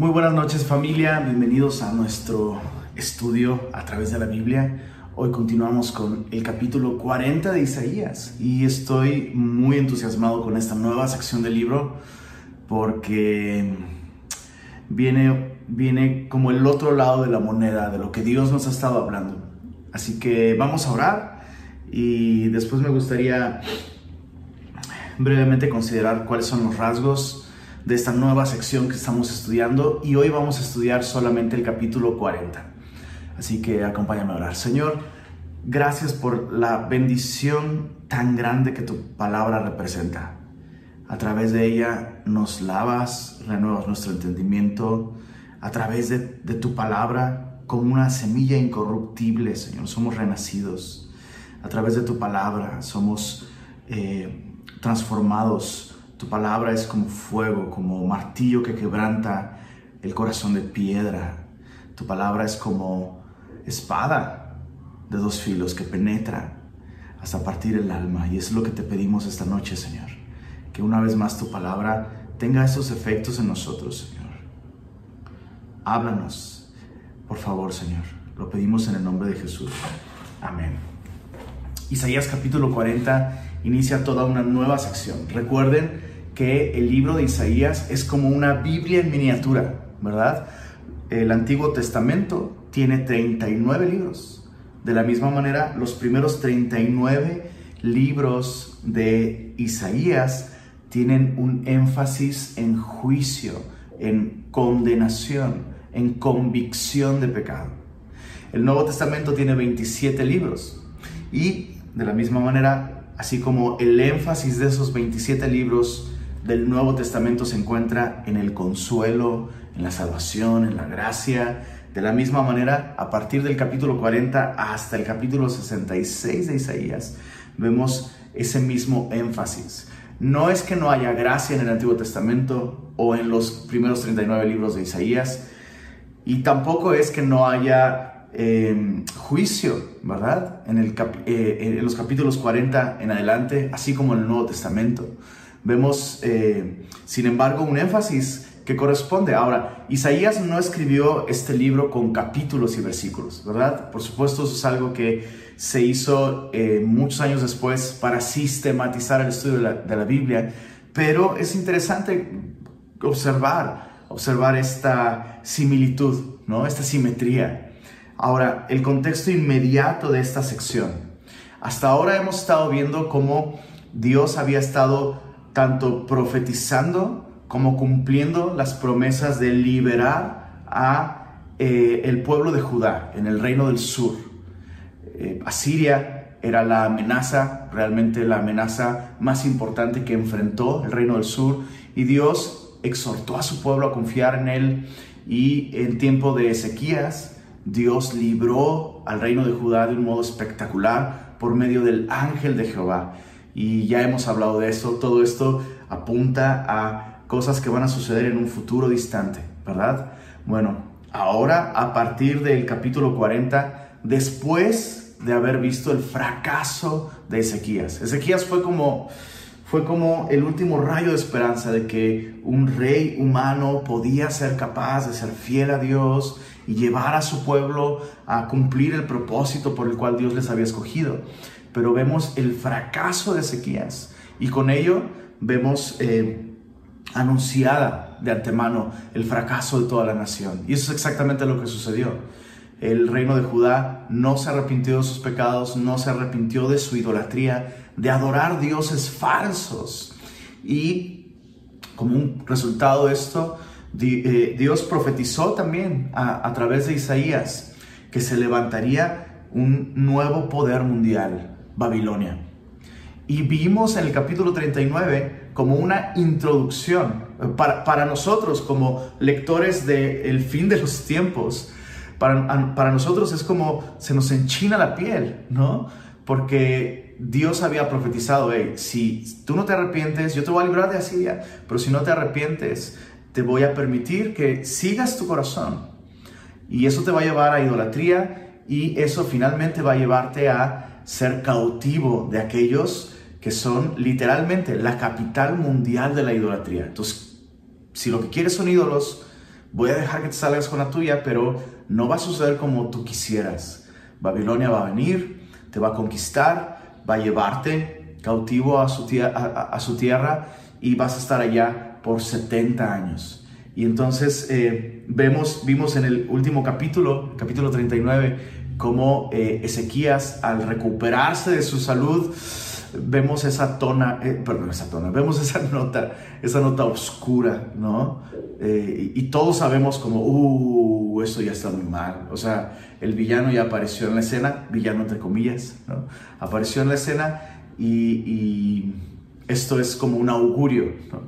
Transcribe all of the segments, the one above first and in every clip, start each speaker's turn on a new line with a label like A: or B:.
A: Muy buenas noches familia, bienvenidos a nuestro estudio a través de la Biblia. Hoy continuamos con el capítulo 40 de Isaías y estoy muy entusiasmado con esta nueva sección del libro porque viene, viene como el otro lado de la moneda de lo que Dios nos ha estado hablando. Así que vamos a orar y después me gustaría brevemente considerar cuáles son los rasgos de esta nueva sección que estamos estudiando y hoy vamos a estudiar solamente el capítulo 40. Así que acompáñame a orar. Señor, gracias por la bendición tan grande que tu palabra representa. A través de ella nos lavas, renuevas nuestro entendimiento. A través de, tu palabra, como una semilla incorruptible, Señor, somos renacidos. A través de tu palabra somos eh, transformados tu palabra es como fuego, como martillo que quebranta el corazón de piedra. Tu palabra es como espada de dos filos que penetra hasta partir el alma. Y es lo que te pedimos esta noche, Señor. Que una vez más tu palabra tenga esos efectos en nosotros, Señor. Háblanos, por favor, Señor. Lo pedimos en el nombre de Jesús. Amén. Isaías capítulo 40 inicia toda una nueva sección. Recuerden que el libro de Isaías es como una Biblia en miniatura, ¿verdad? El Antiguo Testamento tiene 39 libros. De la misma manera, los primeros 39 libros de Isaías tienen un énfasis en juicio, en condenación, en convicción de pecado. El Nuevo Testamento tiene 27 libros y de la misma manera, así como el énfasis de esos 27 libros del Nuevo Testamento se encuentra en el consuelo, en la salvación, en la gracia. De la misma manera, a partir del capítulo 40 hasta el capítulo 66 de Isaías, vemos ese mismo énfasis. No es que no haya gracia en el Antiguo Testamento o en los primeros 39 libros de Isaías, y tampoco es que no haya em, juicio, ¿verdad? En, eh, en los capítulos 40 en adelante, así como en el Nuevo Testamento. Vemos, eh, sin embargo, un énfasis que corresponde. Ahora, Isaías no escribió este libro con capítulos y versículos, ¿verdad? Por supuesto, eso es algo que se hizo eh, muchos años después para sistematizar el estudio de la, de la Biblia, pero es interesante observar, observar esta similitud, ¿no? Esta simetría. Ahora, el contexto inmediato de esta sección. Hasta ahora hemos estado viendo cómo Dios había estado tanto profetizando como cumpliendo las promesas de liberar a eh, el pueblo de Judá en el reino del sur. Eh, Asiria era la amenaza, realmente la amenaza más importante que enfrentó el reino del sur y Dios exhortó a su pueblo a confiar en él y en tiempo de Ezequías Dios libró al reino de Judá de un modo espectacular por medio del ángel de Jehová y ya hemos hablado de eso. Todo esto apunta a cosas que van a suceder en un futuro distante, ¿verdad? Bueno, ahora a partir del capítulo 40, después de haber visto el fracaso de Ezequías. Ezequías fue como fue como el último rayo de esperanza de que un rey humano podía ser capaz de ser fiel a Dios y llevar a su pueblo a cumplir el propósito por el cual Dios les había escogido pero vemos el fracaso de Ezequías y con ello vemos eh, anunciada de antemano el fracaso de toda la nación. Y eso es exactamente lo que sucedió. El reino de Judá no se arrepintió de sus pecados, no se arrepintió de su idolatría, de adorar dioses falsos. Y como un resultado de esto, eh, Dios profetizó también a, a través de Isaías que se levantaría un nuevo poder mundial, Babilonia. Y vimos en el capítulo 39 como una introducción para, para nosotros como lectores del fin de los tiempos. Para, para nosotros es como se nos enchina la piel, ¿no? Porque Dios había profetizado, hey, si tú no te arrepientes, yo te voy a librar de Asiria, pero si no te arrepientes, te voy a permitir que sigas tu corazón. Y eso te va a llevar a idolatría y eso finalmente va a llevarte a ser cautivo de aquellos que son literalmente la capital mundial de la idolatría. Entonces, si lo que quieres son ídolos, voy a dejar que te salgas con la tuya, pero no va a suceder como tú quisieras. Babilonia va a venir, te va a conquistar, va a llevarte cautivo a su, tierra y vas a estar allá por 70 años. Y entonces eh, vemos, vimos en el último capítulo, capítulo 39, cómo eh, Ezequías al recuperarse de su salud, vemos esa tona, eh, perdón, esa tona, vemos esa nota, esa nota oscura, ¿no? Eh, y, todos sabemos como, uh, esto ya está muy mal. O sea, el villano ya apareció en la escena, villano entre comillas, ¿no? Apareció en la escena y, esto es como un augurio, ¿no?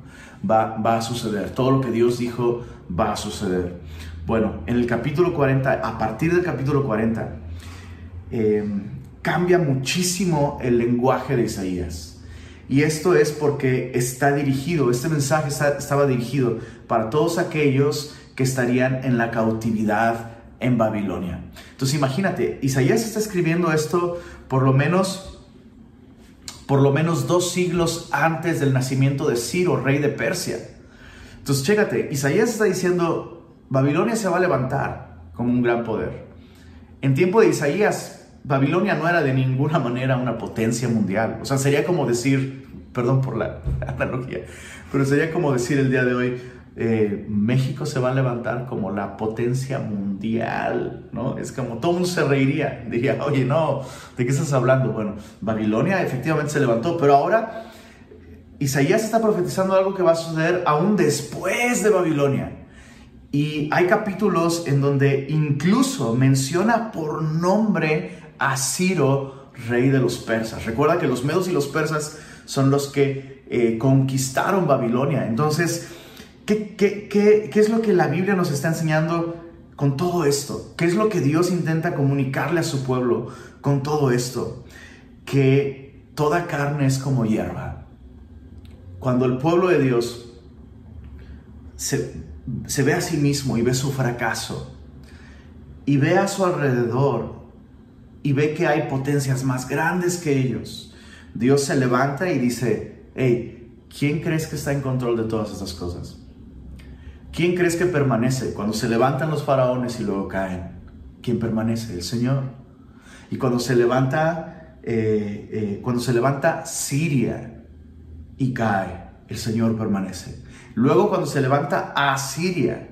A: Va, va a suceder, todo lo que Dios dijo va a suceder. Bueno, en el capítulo 40, a partir del capítulo 40, eh, cambia muchísimo el lenguaje de Isaías. Y esto es porque está dirigido, este mensaje estaba dirigido para todos aquellos que estarían en la cautividad en Babilonia. Entonces imagínate, Isaías está escribiendo esto por lo menos por lo menos dos siglos antes del nacimiento de Ciro, rey de Persia. Entonces, chécate, Isaías está diciendo, Babilonia se va a levantar como un gran poder. En tiempo de Isaías, Babilonia no era de ninguna manera una potencia mundial. O sea, sería como decir, perdón por la analogía, pero sería como decir el día de hoy, eh, México se va a levantar como la potencia mundial, ¿no? Es como todo mundo se reiría, diría, oye, no, ¿de qué estás hablando? Bueno, Babilonia efectivamente se levantó, pero ahora Isaías está profetizando algo que va a suceder aún después de Babilonia. Y hay capítulos en donde incluso menciona por nombre a Ciro, rey de los persas. Recuerda que los medos y los persas son los que eh, conquistaron Babilonia. Entonces, ¿qué, es lo que la Biblia nos está enseñando con todo esto? ¿Qué es lo que Dios intenta comunicarle a su pueblo con todo esto? Que toda carne es como hierba. Cuando el pueblo de Dios se ve a sí mismo y ve su fracaso y ve a su alrededor y ve que hay potencias más grandes que ellos, Dios se levanta y dice, hey, ¿quién crees que está en control de todas estas cosas? ¿Quién crees que permanece cuando se levantan los faraones y luego caen? ¿Quién permanece? El Señor. Y cuando se levanta, eh, eh, cuando se levanta Siria y cae, el Señor permanece. Luego cuando se levanta Asiria,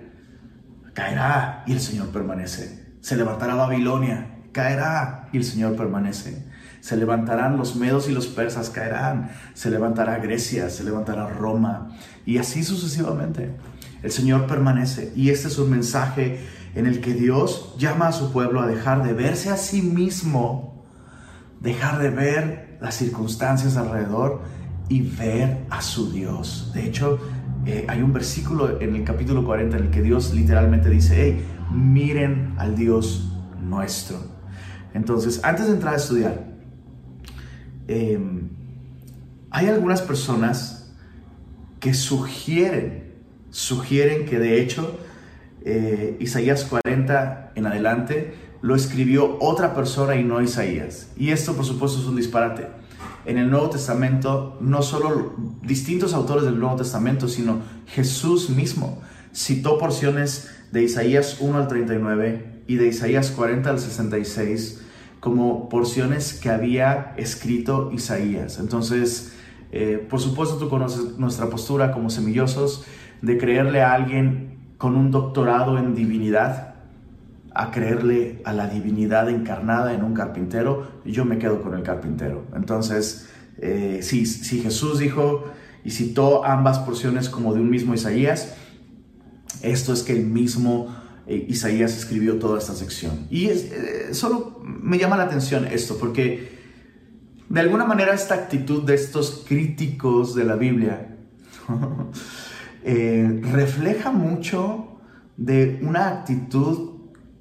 A: caerá y el Señor permanece. Se levantará Babilonia caerá y el Señor permanece. Se levantarán los medos y los persas, caerán. Se levantará Grecia, se levantará Roma y así sucesivamente. El Señor permanece y este es un mensaje en el que Dios llama a su pueblo a dejar de verse a sí mismo, dejar de ver las circunstancias alrededor y ver a su Dios. De hecho, eh, hay un versículo en el capítulo 40 en el que Dios literalmente dice, hey, miren al Dios nuestro. Entonces, antes de entrar a estudiar, em, hay algunas personas que sugieren, sugieren que de hecho eh, Isaías 40 en adelante lo escribió otra persona y no Isaías. Y esto por supuesto es un disparate. En el Nuevo Testamento, no solo distintos autores del Nuevo Testamento, sino Jesús mismo citó porciones de Isaías 1 al 39 y de Isaías 40 al 66 como porciones que había escrito Isaías. Entonces, eh, por supuesto tú conoces nuestra postura como semillosos de creerle a alguien con un doctorado en divinidad a creerle a la divinidad encarnada en un carpintero, yo me quedo con el carpintero. Entonces, eh, si, si Jesús dijo y citó ambas porciones como de un mismo Isaías, esto es que el mismo eh, Isaías escribió toda esta sección. Y eh, solo me llama la atención esto, porque de alguna manera esta actitud de estos críticos de la Biblia eh, refleja mucho de una actitud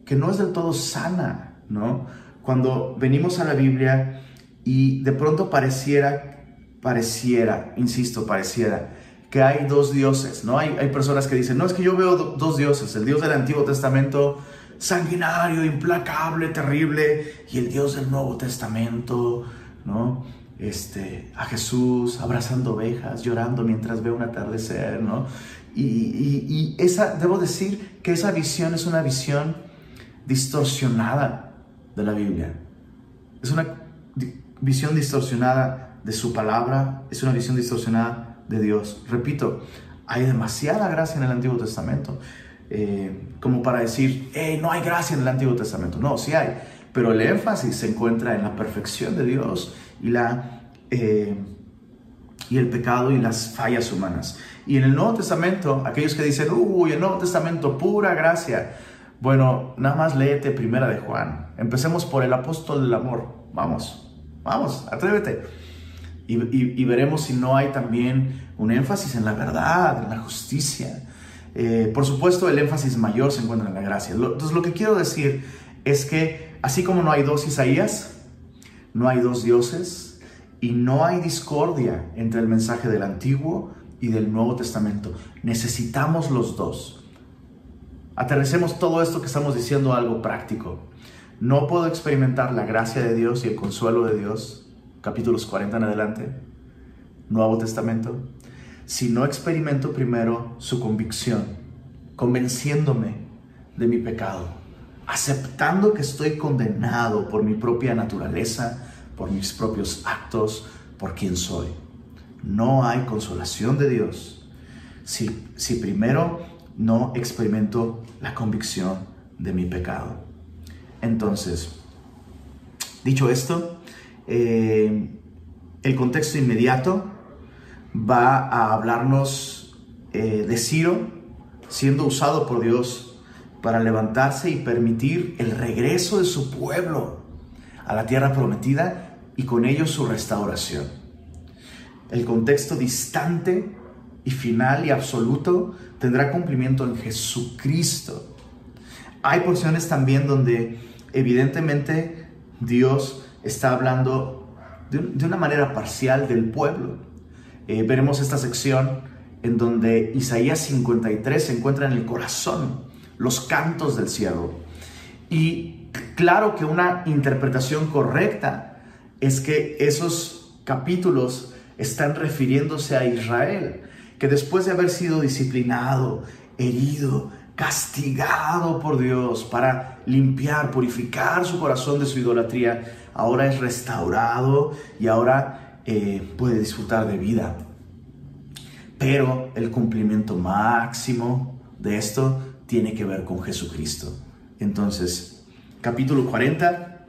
A: que no es del todo sana, ¿no? Cuando venimos a la Biblia y de pronto pareciera, pareciera, insisto, pareciera, que hay dos dioses, ¿no? Hay, hay personas que dicen, no, es que yo veo dos dioses, el Dios del Antiguo Testamento sanguinario, implacable, terrible, y el Dios del Nuevo Testamento, ¿no? este, a Jesús abrazando ovejas, llorando mientras ve un atardecer, ¿no? Y, y, esa, debo decir que esa visión es una visión distorsionada de la Biblia. Es una visión distorsionada de su palabra, es una visión distorsionada de Dios. Repito, hay demasiada gracia en el Antiguo Testamento. Eh, como para decir, no hay gracia en el Antiguo Testamento. No, sí hay, pero el énfasis se encuentra en la perfección de Dios y, la, eh, y el pecado y las fallas humanas. Y en el Nuevo Testamento, aquellos que dicen, uy, el Nuevo Testamento, pura gracia. Bueno, nada más léete Primera de Juan. Empecemos por el apóstol del amor. Vamos, vamos, atrévete. Y, veremos si no hay también un énfasis en la verdad, en la justicia, eh, por supuesto, el énfasis mayor se encuentra en la gracia. Entonces, lo que quiero decir es que así como no hay dos Isaías, no hay dos dioses y no hay discordia entre el mensaje del Antiguo y del Nuevo Testamento. Necesitamos los dos. Aterricemos todo esto que estamos diciendo algo práctico. No puedo experimentar la gracia de Dios y el consuelo de Dios, capítulos 40 en adelante, Nuevo Testamento, si no experimento primero su convicción, convenciéndome de mi pecado, aceptando que estoy condenado por mi propia naturaleza, por mis propios actos, por quien soy. No hay consolación de Dios si, si primero no experimento la convicción de mi pecado. Entonces, dicho esto, eh, el contexto inmediato va a hablarnos eh, de Ciro siendo usado por Dios para levantarse y permitir el regreso de su pueblo a la tierra prometida y con ello su restauración. El contexto distante y final y absoluto tendrá cumplimiento en Jesucristo. Hay porciones también donde evidentemente Dios está hablando de una manera parcial del pueblo eh, veremos esta sección en donde Isaías 53 se encuentra en el corazón, los cantos del siervo. Y claro que una interpretación correcta es que esos capítulos están refiriéndose a Israel, que después de haber sido disciplinado, herido, castigado por Dios para limpiar, purificar su corazón de su idolatría, ahora es restaurado y ahora eh, puede disfrutar de vida. Pero el cumplimiento máximo de esto tiene que ver con Jesucristo. Entonces, capítulo 40,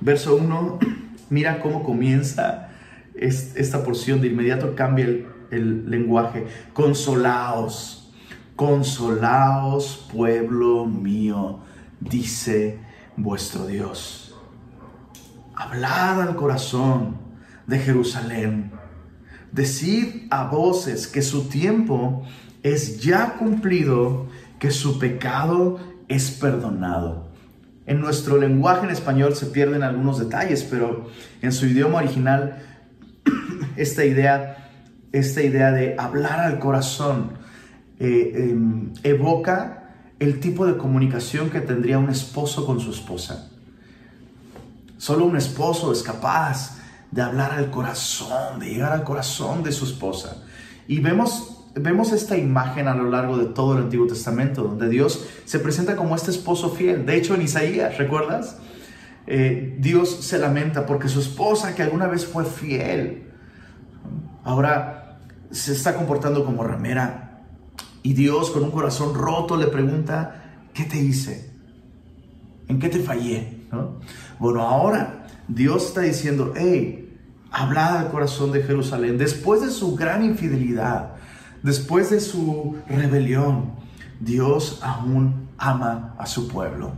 A: verso 1, mira cómo comienza esta porción, de inmediato cambia el, el lenguaje. Consolaos, consolaos, pueblo mío, dice vuestro Dios. Hablad al corazón de Jerusalén. Decid a voces que su tiempo es ya cumplido, que su pecado es perdonado. En nuestro lenguaje en español se pierden algunos detalles, pero en su idioma original esta idea, esta idea de hablar al corazón eh, em, evoca el tipo de comunicación que tendría un esposo con su esposa. Solo un esposo es capaz de hablar al corazón, de llegar al corazón de su esposa. Y vemos, vemos esta imagen a lo largo de todo el Antiguo Testamento, donde Dios se presenta como este esposo fiel. De hecho, en Isaías, ¿recuerdas? Eh, Dios se lamenta porque su esposa, que alguna vez fue fiel, ahora se está comportando como ramera. Y Dios, con un corazón roto, le pregunta, ¿qué te hice? ¿En qué te fallé? Bueno, ahora Dios está diciendo, hey, hablad al corazón de Jerusalén. Después de su gran infidelidad, después de su rebelión, Dios aún ama a su pueblo.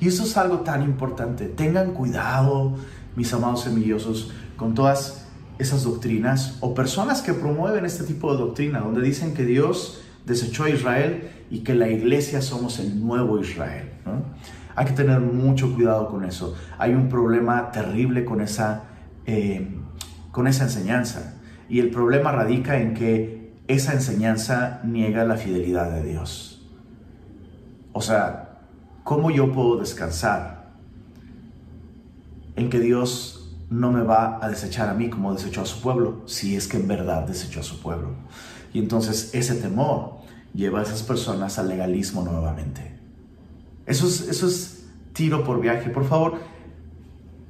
A: Y eso es algo tan importante. Tengan cuidado, mis amados semillosos, con todas esas doctrinas o personas que promueven este tipo de doctrina, donde dicen que Dios desechó a Israel y que la iglesia somos el nuevo Israel. Hay que tener mucho cuidado con eso. Hay un problema terrible con esa, eh, con esa enseñanza. Y el problema radica en que esa enseñanza niega la fidelidad de Dios. O sea, ¿cómo yo puedo descansar en que Dios no me va a desechar a mí como desechó a su pueblo, si es que en verdad desechó a su pueblo. Y entonces ese temor lleva a esas personas al legalismo nuevamente. Eso es, tiro por viaje. Por favor,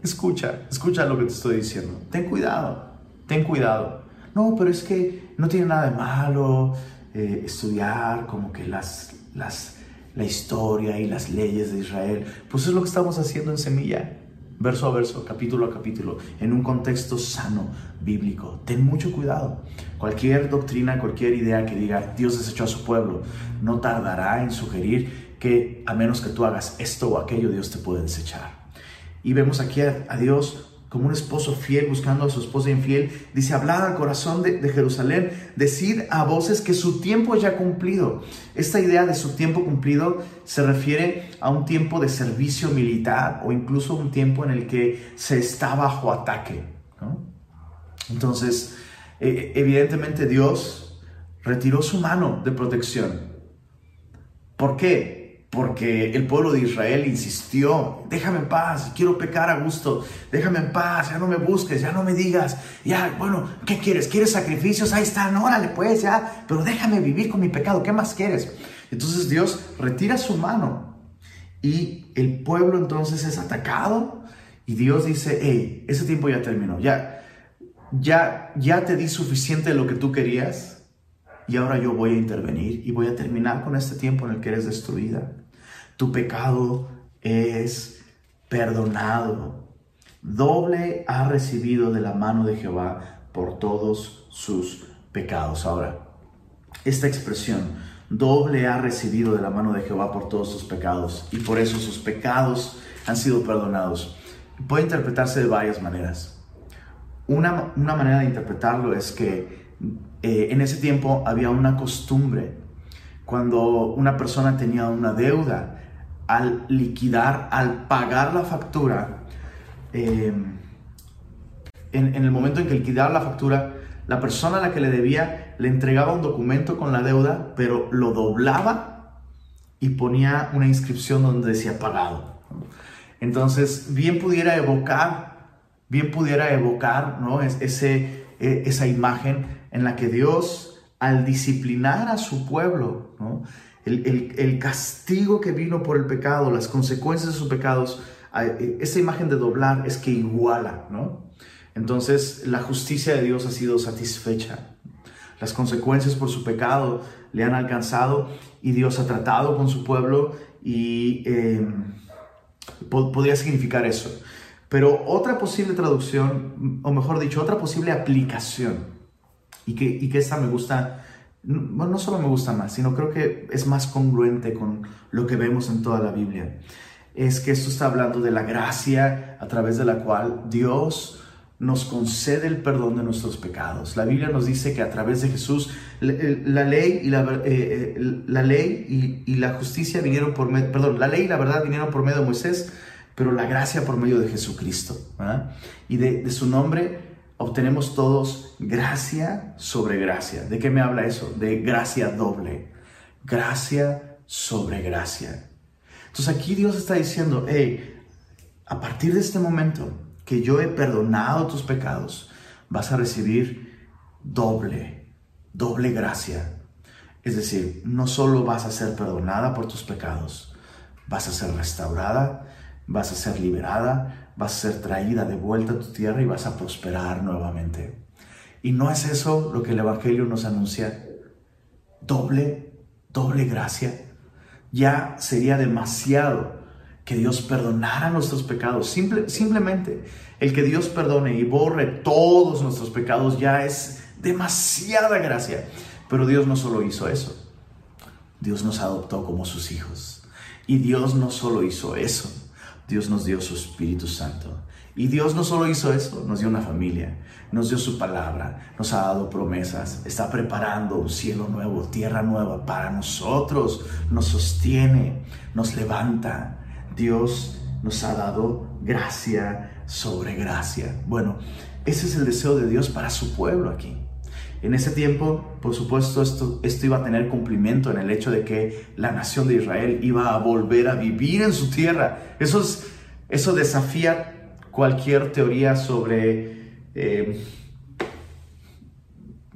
A: escucha, escucha lo que te estoy diciendo. Ten cuidado, ten cuidado. No, pero es que no tiene nada de malo eh, estudiar como que las, las, la historia y las leyes de Israel. Pues es lo que estamos haciendo en Semilla verso a verso, capítulo a capítulo, en un contexto sano, bíblico. Ten mucho cuidado. Cualquier doctrina, cualquier idea que diga Dios desechó a su pueblo, no tardará en sugerir que a menos que tú hagas esto o aquello, Dios te puede desechar. Y vemos aquí a, Dios como un esposo fiel buscando a su esposa infiel, dice, hablad al corazón de, Jerusalén, decid a voces que su tiempo ya cumplido. Esta idea de su tiempo cumplido se refiere a un tiempo de servicio militar o incluso un tiempo en el que se está bajo ataque. Entonces, e, evidentemente Dios retiró su mano de protección. ¿Por qué? Porque el pueblo de Israel insistió, déjame en paz, quiero pecar a gusto, déjame en paz, ya no me busques, ya no me digas, ya, bueno, ¿qué quieres? ¿Quieres sacrificios? Ahí están, órale pues, ya, pero déjame vivir con mi pecado, ¿qué más quieres? Entonces Dios retira su mano y el pueblo entonces es atacado y Dios dice, hey, ese tiempo ya terminó, ya, ya, ya te di suficiente de lo que tú querías, y ahora yo voy a intervenir y voy a terminar con este tiempo en el que eres destruida. Tu pecado es perdonado. Doble ha recibido de la mano de Jehová por todos sus pecados. Ahora, esta expresión, doble ha recibido de la mano de Jehová por todos sus pecados y por eso sus pecados han sido perdonados. Puede interpretarse de varias maneras. Una, una manera de interpretarlo es que eh, en ese tiempo había una costumbre, cuando una persona tenía una deuda, al liquidar, al pagar la factura, em, en, el momento en que liquidaba la factura, la persona a la que le debía le entregaba un documento con la deuda, pero lo doblaba y ponía una inscripción donde decía pagado. Entonces, bien pudiera evocar, bien pudiera evocar ¿no? ese, e, esa imagen en la que Dios, al disciplinar a su pueblo, el, castigo que vino por el pecado, las consecuencias de sus pecados, e, esa imagen de doblar es que iguala, ¿no? Entonces la justicia de Dios ha sido satisfecha. Las consecuencias por su pecado le han alcanzado y Dios ha tratado con su pueblo y em, podría significar eso. Pero otra posible traducción, o mejor dicho, otra posible aplicación y que, y que esta me gusta, no, no solo me gusta más, sino creo que es más congruente con lo que vemos en toda la Biblia. Es que esto está hablando de la gracia a través de la cual Dios nos concede el perdón de nuestros pecados. La Biblia nos dice que a través de Jesús la ley y la, eh, eh, la ley y, la justicia vinieron por medio, perdón, la ley y la verdad vinieron por medio de Moisés, pero la gracia por medio de Jesucristo. Y de, de, su nombre obtenemos todos gracia sobre gracia. ¿De qué me habla eso? De gracia doble. Gracia sobre gracia. Entonces aquí Dios está diciendo, hey, a partir de este momento que yo he perdonado tus pecados, vas a recibir doble, doble gracia. Es decir, no solo vas a ser perdonada por tus pecados, vas a ser restaurada, vas a ser liberada, vas a ser traída de vuelta a tu tierra y vas a prosperar nuevamente. Y no es eso lo que el Evangelio nos anuncia. Doble, doble gracia. Ya sería demasiado que Dios perdonara nuestros pecados. Simple, simplemente el que Dios perdone y borre todos nuestros pecados ya es demasiada gracia. Pero Dios no solo hizo eso. Dios nos adoptó como sus hijos. Y Dios no solo hizo eso Dios nos dio su Espíritu Santo. Y Dios no solo hizo eso, nos dio una familia, nos dio su palabra, nos ha dado promesas, está preparando un cielo nuevo, tierra nueva para nosotros, nos sostiene, nos levanta. Dios nos ha dado gracia sobre gracia. Bueno, ese es el deseo de Dios para su pueblo aquí. En ese tiempo, por supuesto, esto, esto iba a tener cumplimiento en el hecho de que la nación de Israel iba a volver a vivir en su tierra. Eso, eso desafía cualquier teoría sobre eh,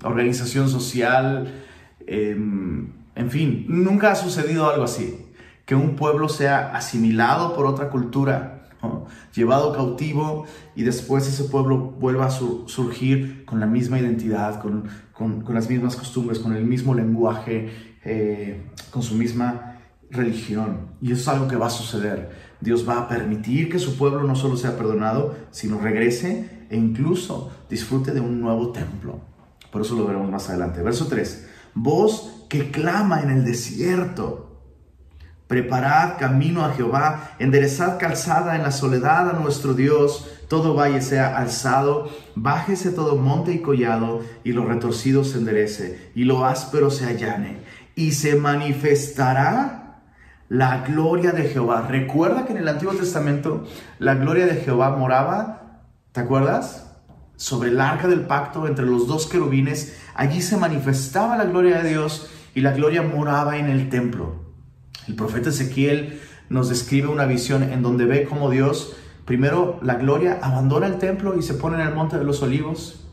A: organización social, em, en fin, nunca ha sucedido algo así, que un pueblo sea asimilado por otra cultura, llevado cautivo y después ese pueblo vuelva a surgir con la misma identidad, con, las mismas costumbres, con el mismo lenguaje, eh, con su misma religión. Y eso es algo que va a suceder. Dios va a permitir que su pueblo no solo sea perdonado, sino regrese e incluso disfrute de un nuevo templo. Por eso lo veremos más adelante. Verso 3. Voz que clama en el desierto. Preparad camino a Jehová, enderezad calzada en la soledad a nuestro Dios, todo valle sea alzado, bájese todo monte y collado, y lo retorcido se enderece, y lo áspero se allane, y se manifestará la gloria de Jehová. Recuerda que en el Antiguo Testamento la gloria de Jehová moraba, ¿te acuerdas? Sobre el arca del pacto entre los dos querubines, allí se manifestaba la gloria de Dios y la gloria moraba en el templo. El profeta Ezequiel nos describe una visión en donde ve cómo Dios, primero la gloria, abandona el templo y se pone en el monte de los olivos.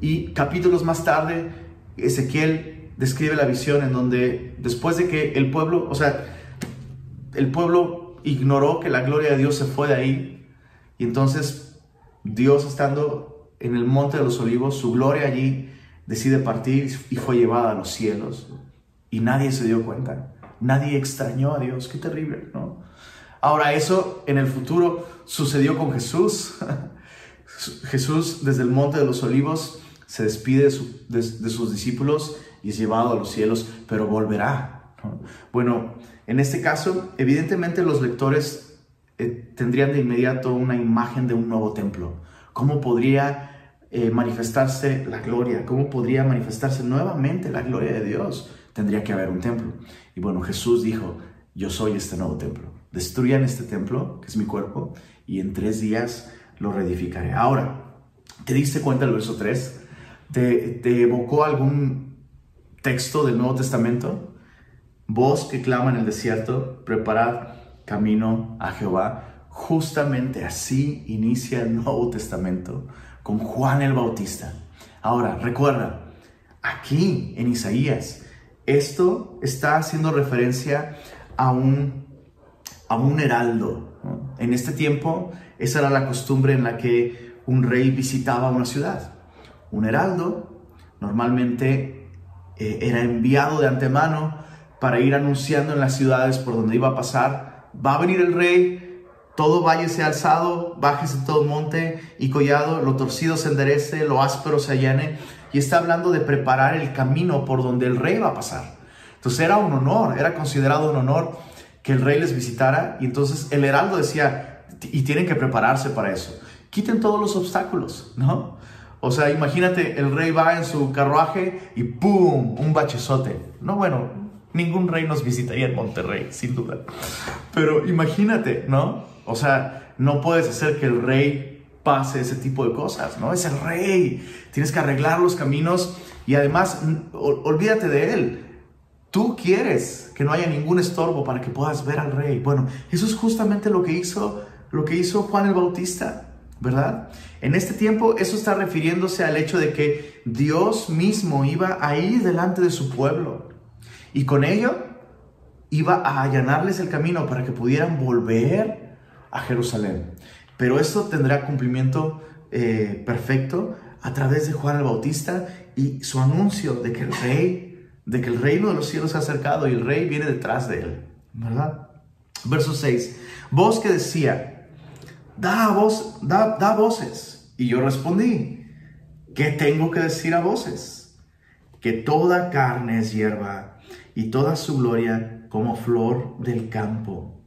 A: Y capítulos más tarde, Ezequiel describe la visión en donde después de que el pueblo, o sea, el pueblo ignoró que la gloria de Dios se fue de ahí, y entonces Dios estando en el monte de los olivos, su gloria allí decide partir y fue llevada a los cielos, y nadie se dio cuenta. Nadie extrañó a Dios. Qué terrible, ¿no? Ahora eso en el futuro sucedió con Jesús. Jesús desde el monte de los olivos se despide de, sus discípulos y es llevado a los cielos, pero volverá. Bueno, en este caso, evidentemente los lectores eh, tendrían de inmediato una imagen de un nuevo templo. ¿Cómo podría eh, manifestarse la gloria? ¿Cómo podría manifestarse nuevamente la gloria de Dios? Tendría que haber un templo. Y bueno, Jesús dijo, yo soy este nuevo templo. Destruyan este templo, que es mi cuerpo, y en tres días lo reedificaré. Ahora, ¿te diste cuenta del verso 3? ¿Te, ¿Te, evocó algún texto del Nuevo Testamento? Voz que clama en el desierto, preparad camino a Jehová. Justamente así inicia el Nuevo Testamento con Juan el Bautista. Ahora, recuerda, aquí en Isaías, esto está haciendo referencia a un, a un heraldo. En este tiempo, esa era la costumbre en la que un rey visitaba una ciudad. Un heraldo normalmente eh, era enviado de antemano para ir anunciando en las ciudades por donde iba a pasar, va a venir el rey, todo valle se alzado, bájese todo monte y collado, lo torcido se enderece, lo áspero se allane y está hablando de preparar el camino por donde el rey va a pasar. Entonces era un honor, era considerado un honor que el rey les visitara y entonces el heraldo decía, y tienen que prepararse para eso. Quiten todos los obstáculos, ¿no? O sea, imagínate, el rey va en su carruaje y ¡pum! Un bachezote. No, bueno, ningún rey nos visitaría en Monterrey, sin duda. Pero imagínate, ¿no? O sea, no puedes hacer que el rey pase ese tipo de cosas, ¿no? Es el rey, tienes que arreglar los caminos y además olvídate de él. Tú quieres que no haya ningún estorbo para que puedas ver al rey. Bueno, eso es justamente lo que hizo lo que hizo Juan el Bautista, ¿verdad? En este tiempo eso está refiriéndose al hecho de que Dios mismo iba a delante de su pueblo y con ello iba a allanarles el camino para que pudieran volver a Jerusalén. Pero esto tendrá cumplimiento eh, perfecto a través de Juan el Bautista y su anuncio de que el rey, de que el reino de los cielos se ha acercado y el rey viene detrás de él, ¿verdad? Verso 6. Voz que decía, da, voz, da, da voces. Y yo respondí, ¿qué tengo que decir a voces? Que toda carne es hierba y toda su gloria como flor del campo.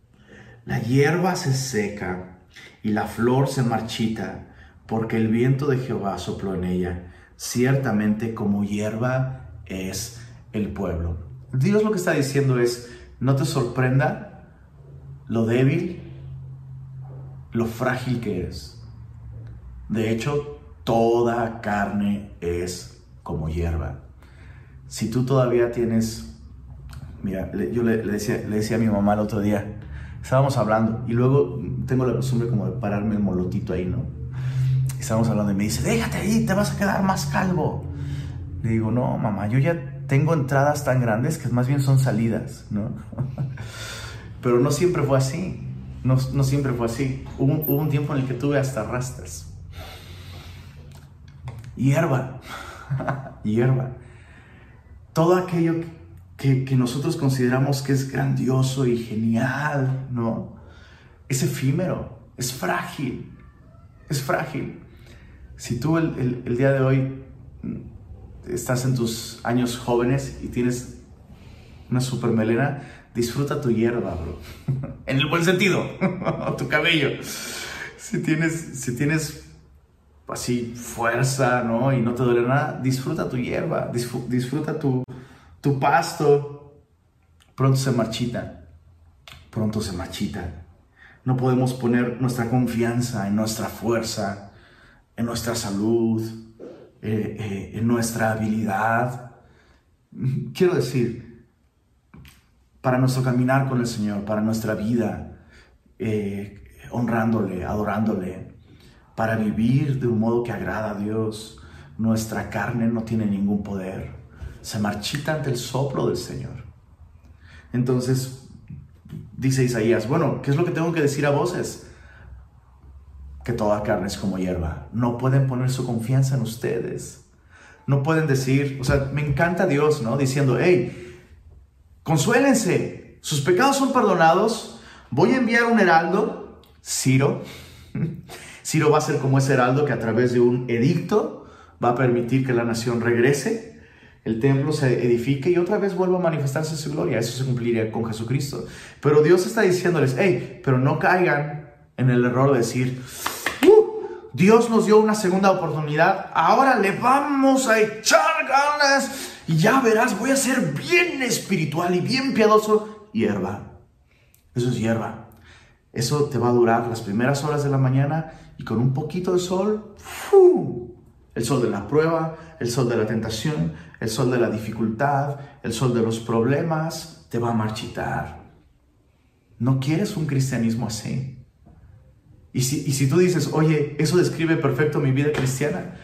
A: La hierba se seca y la flor se marchita, porque el viento de Jehová sopló en ella. Ciertamente como hierba es el pueblo. Dios lo que está diciendo es, no te sorprenda lo débil, lo frágil que eres. De hecho, toda carne es como hierba. Si tú todavía tienes, mira, yo le, decía, le decía a mi mamá el otro día, estábamos hablando y luego tengo la costumbre como de pararme el molotito ahí, ¿no? Estábamos hablando y me dice, déjate ahí, te vas a quedar más calvo. Le digo, no, mamá, yo ya tengo entradas tan grandes que más bien son salidas, ¿no? Pero no siempre fue así, no, no siempre fue así. Hubo, hubo, un tiempo en el que tuve hasta rastas. Hierba, hierba. Todo aquello que, que, nosotros consideramos que es grandioso y genial, ¿no? Es efímero, es frágil, es frágil. Si tú el, el, día de hoy estás en tus años jóvenes y tienes una super melena, disfruta tu hierba, bro. en el buen sentido, tu cabello. Si tienes, si tienes así fuerza, ¿no? Y no te duele nada, disfruta tu hierba, disfruta tu, tu pasto. Pronto se marchita, pronto se marchita. No podemos poner nuestra confianza en nuestra fuerza, en nuestra salud, eh, eh, en nuestra habilidad. Quiero decir, para nuestro caminar con el Señor, para nuestra vida, eh, honrándole, adorándole, para vivir de un modo que agrada a Dios, nuestra carne no tiene ningún poder. Se marchita ante el soplo del Señor. Entonces, dice Isaías, bueno, ¿qué es lo que tengo que decir a voces? que toda carne es como hierba. No pueden poner su confianza en ustedes. No pueden decir, o sea, me encanta Dios, ¿no? Diciendo, hey, consuélense, sus pecados son perdonados, voy a enviar un heraldo, Ciro. Ciro va a ser como ese heraldo que a través de un edicto va a permitir que la nación regrese, el templo se edifique y otra vez vuelva a manifestarse su gloria. Eso se cumpliría con Jesucristo. Pero Dios está diciéndoles, hey, pero no caigan en el error de decir, Dios nos dio una segunda oportunidad, ahora le vamos a echar ganas y ya verás, voy a ser bien espiritual y bien piadoso. Hierba, eso es hierba. Eso te va a durar las primeras horas de la mañana y con un poquito de sol, el sol de la prueba, el sol de la tentación, el sol de la dificultad, el sol de los problemas, te va a marchitar. No quieres un cristianismo así. Y si, tú dices, oye, eso describe perfecto mi vida cristiana,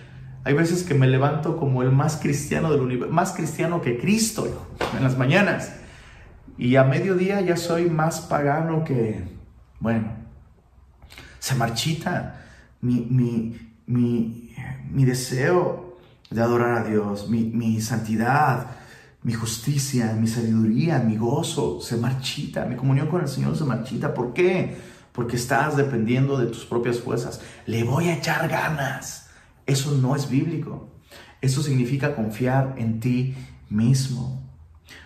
A: hay veces que me levanto como el más cristiano del universo, más cristiano que Cristo en las mañanas. Y a mediodía ya soy más pagano que, bueno, se marchita mi, mi, deseo de adorar a Dios, mi, mi santidad, mi justicia, mi sabiduría, mi gozo, se marchita, mi comunión con el Señor se marchita. ¿Por qué? porque estás dependiendo de tus propias fuerzas. Le voy a echar ganas. Eso no es bíblico. Eso significa confiar en ti mismo.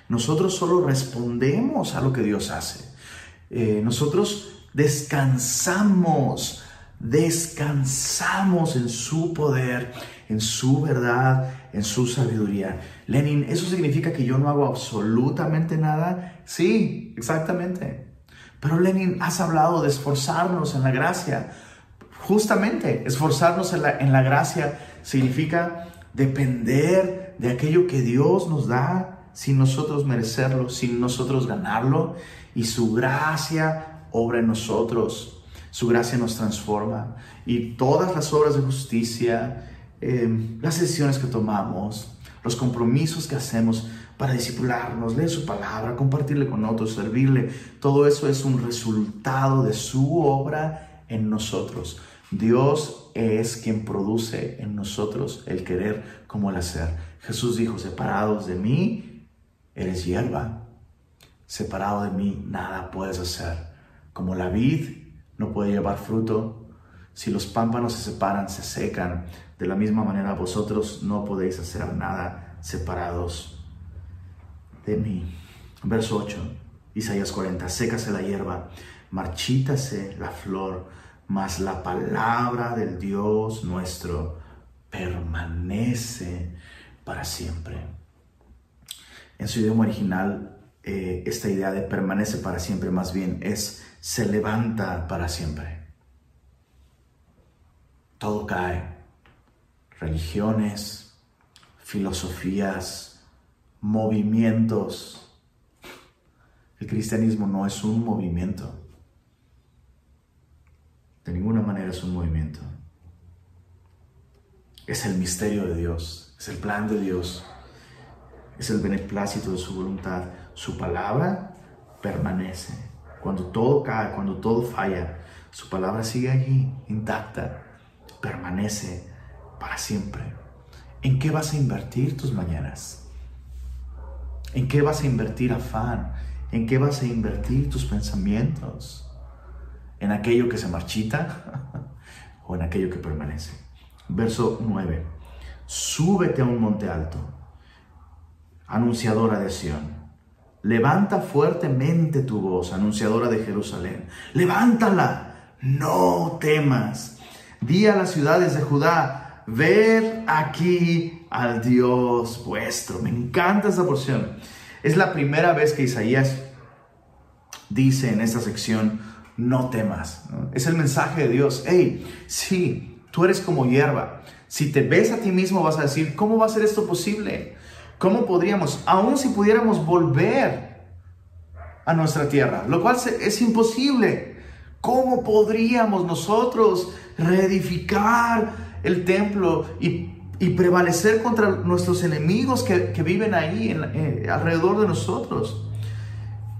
A: Nosotros solo respondemos a lo que Dios hace. Eh, nosotros descansamos, descansamos en su poder, en su verdad, en su sabiduría. Lenin, ¿eso significa que yo no hago absolutamente nada? Sí, exactamente. Pero Lenin, has hablado de esforzarnos en la gracia. Justamente, esforzarnos en la, en la gracia significa depender de aquello que Dios nos da sin nosotros merecerlo, sin nosotros ganarlo. Y su gracia obra en nosotros. Su gracia nos transforma. Y todas las obras de justicia, eh, las decisiones que tomamos, los compromisos que hacemos, para discipularnos, leer su palabra, compartirle con otros, servirle. Todo eso es un resultado de su obra en nosotros. Dios es quien produce en nosotros el querer como el hacer. Jesús dijo, separados de mí, eres hierba. Separado de mí, nada puedes hacer. Como la vid no puede llevar fruto, si los pámpanos se separan, se secan. De la misma manera vosotros no podéis hacer nada separados de mí. Verso 8, Isaías 40, sécase la hierba, marchítase la flor, mas la palabra del Dios nuestro permanece para siempre. En su idioma original, eh, esta idea de permanece para siempre más bien es se levanta para siempre. Todo cae. Religiones, filosofías, movimientos. El cristianismo no es un movimiento, De ninguna manera es un movimiento. Es el misterio de Dios, es el plan de Dios, es el beneplácito de su voluntad. Su palabra permanece. Cuando todo cae, cuando todo falla, su palabra sigue allí, intacta, permanece para siempre. ¿En qué vas a invertir tus mañanas? ¿En qué vas a invertir afán? ¿En qué vas a invertir tus pensamientos? ¿En aquello que se marchita o en aquello que permanece? Verso 9. Súbete a un monte alto, anunciadora de Sión. Levanta fuertemente tu voz, anunciadora de Jerusalén. Levántala, no temas. Di a las ciudades de Judá, ver aquí al Dios vuestro. Me encanta esta porción. Es la primera vez que Isaías dice en esta sección, no temas. Es el mensaje de Dios. Hey, sí, tú eres como hierba. Si te ves a ti mismo vas a decir, ¿cómo va a ser esto posible? ¿Cómo podríamos, aun si pudiéramos volver a nuestra tierra, lo cual es imposible? ¿Cómo podríamos nosotros reedificar el templo y y prevalecer contra nuestros enemigos que, viven ahí eh, alrededor de nosotros.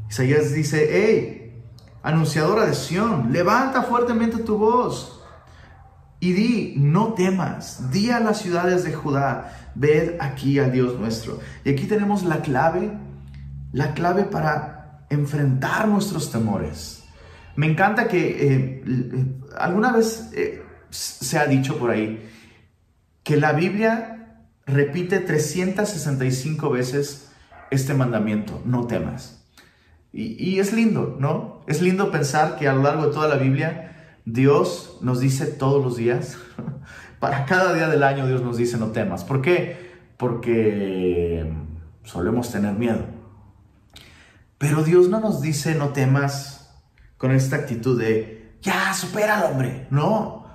A: Isaías dice, hey, anunciadora de Sión, levanta fuertemente tu voz y di, no temas, di a las ciudades de Judá, ved aquí a Dios nuestro. Y aquí tenemos la clave, la clave para enfrentar nuestros temores. Me encanta que eh, eh, alguna vez se ha dicho por ahí, que la Biblia repite 365 veces este mandamiento, no temas. Y, es lindo, ¿no? Es lindo pensar que a lo largo de toda la Biblia Dios nos dice todos los días, para cada día del año Dios nos dice no temas. ¿Por qué? Porque solemos tener miedo. Pero Dios no nos dice no temas con esta actitud de, ya, supera al hombre. No,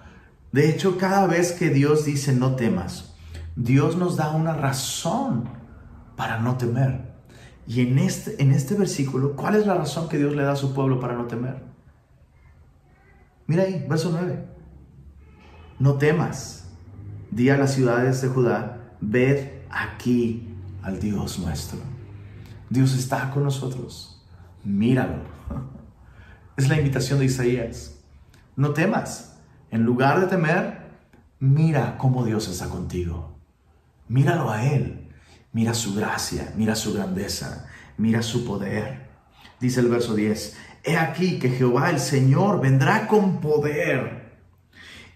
A: de hecho, cada vez que Dios dice no temas, Dios nos da una razón para no temer. Y en este, en este versículo, ¿cuál es la razón que Dios le da a su pueblo para no temer? Mira ahí, verso 9. No temas, di a las ciudades de Judá, ved aquí al Dios nuestro. Dios está con nosotros, míralo. Es la invitación de Isaías. No temas, en lugar de temer, mira cómo Dios está contigo. Míralo a Él. Mira su gracia, mira su grandeza, mira su poder. Dice el verso 10, He aquí que Jehová el Señor vendrá con poder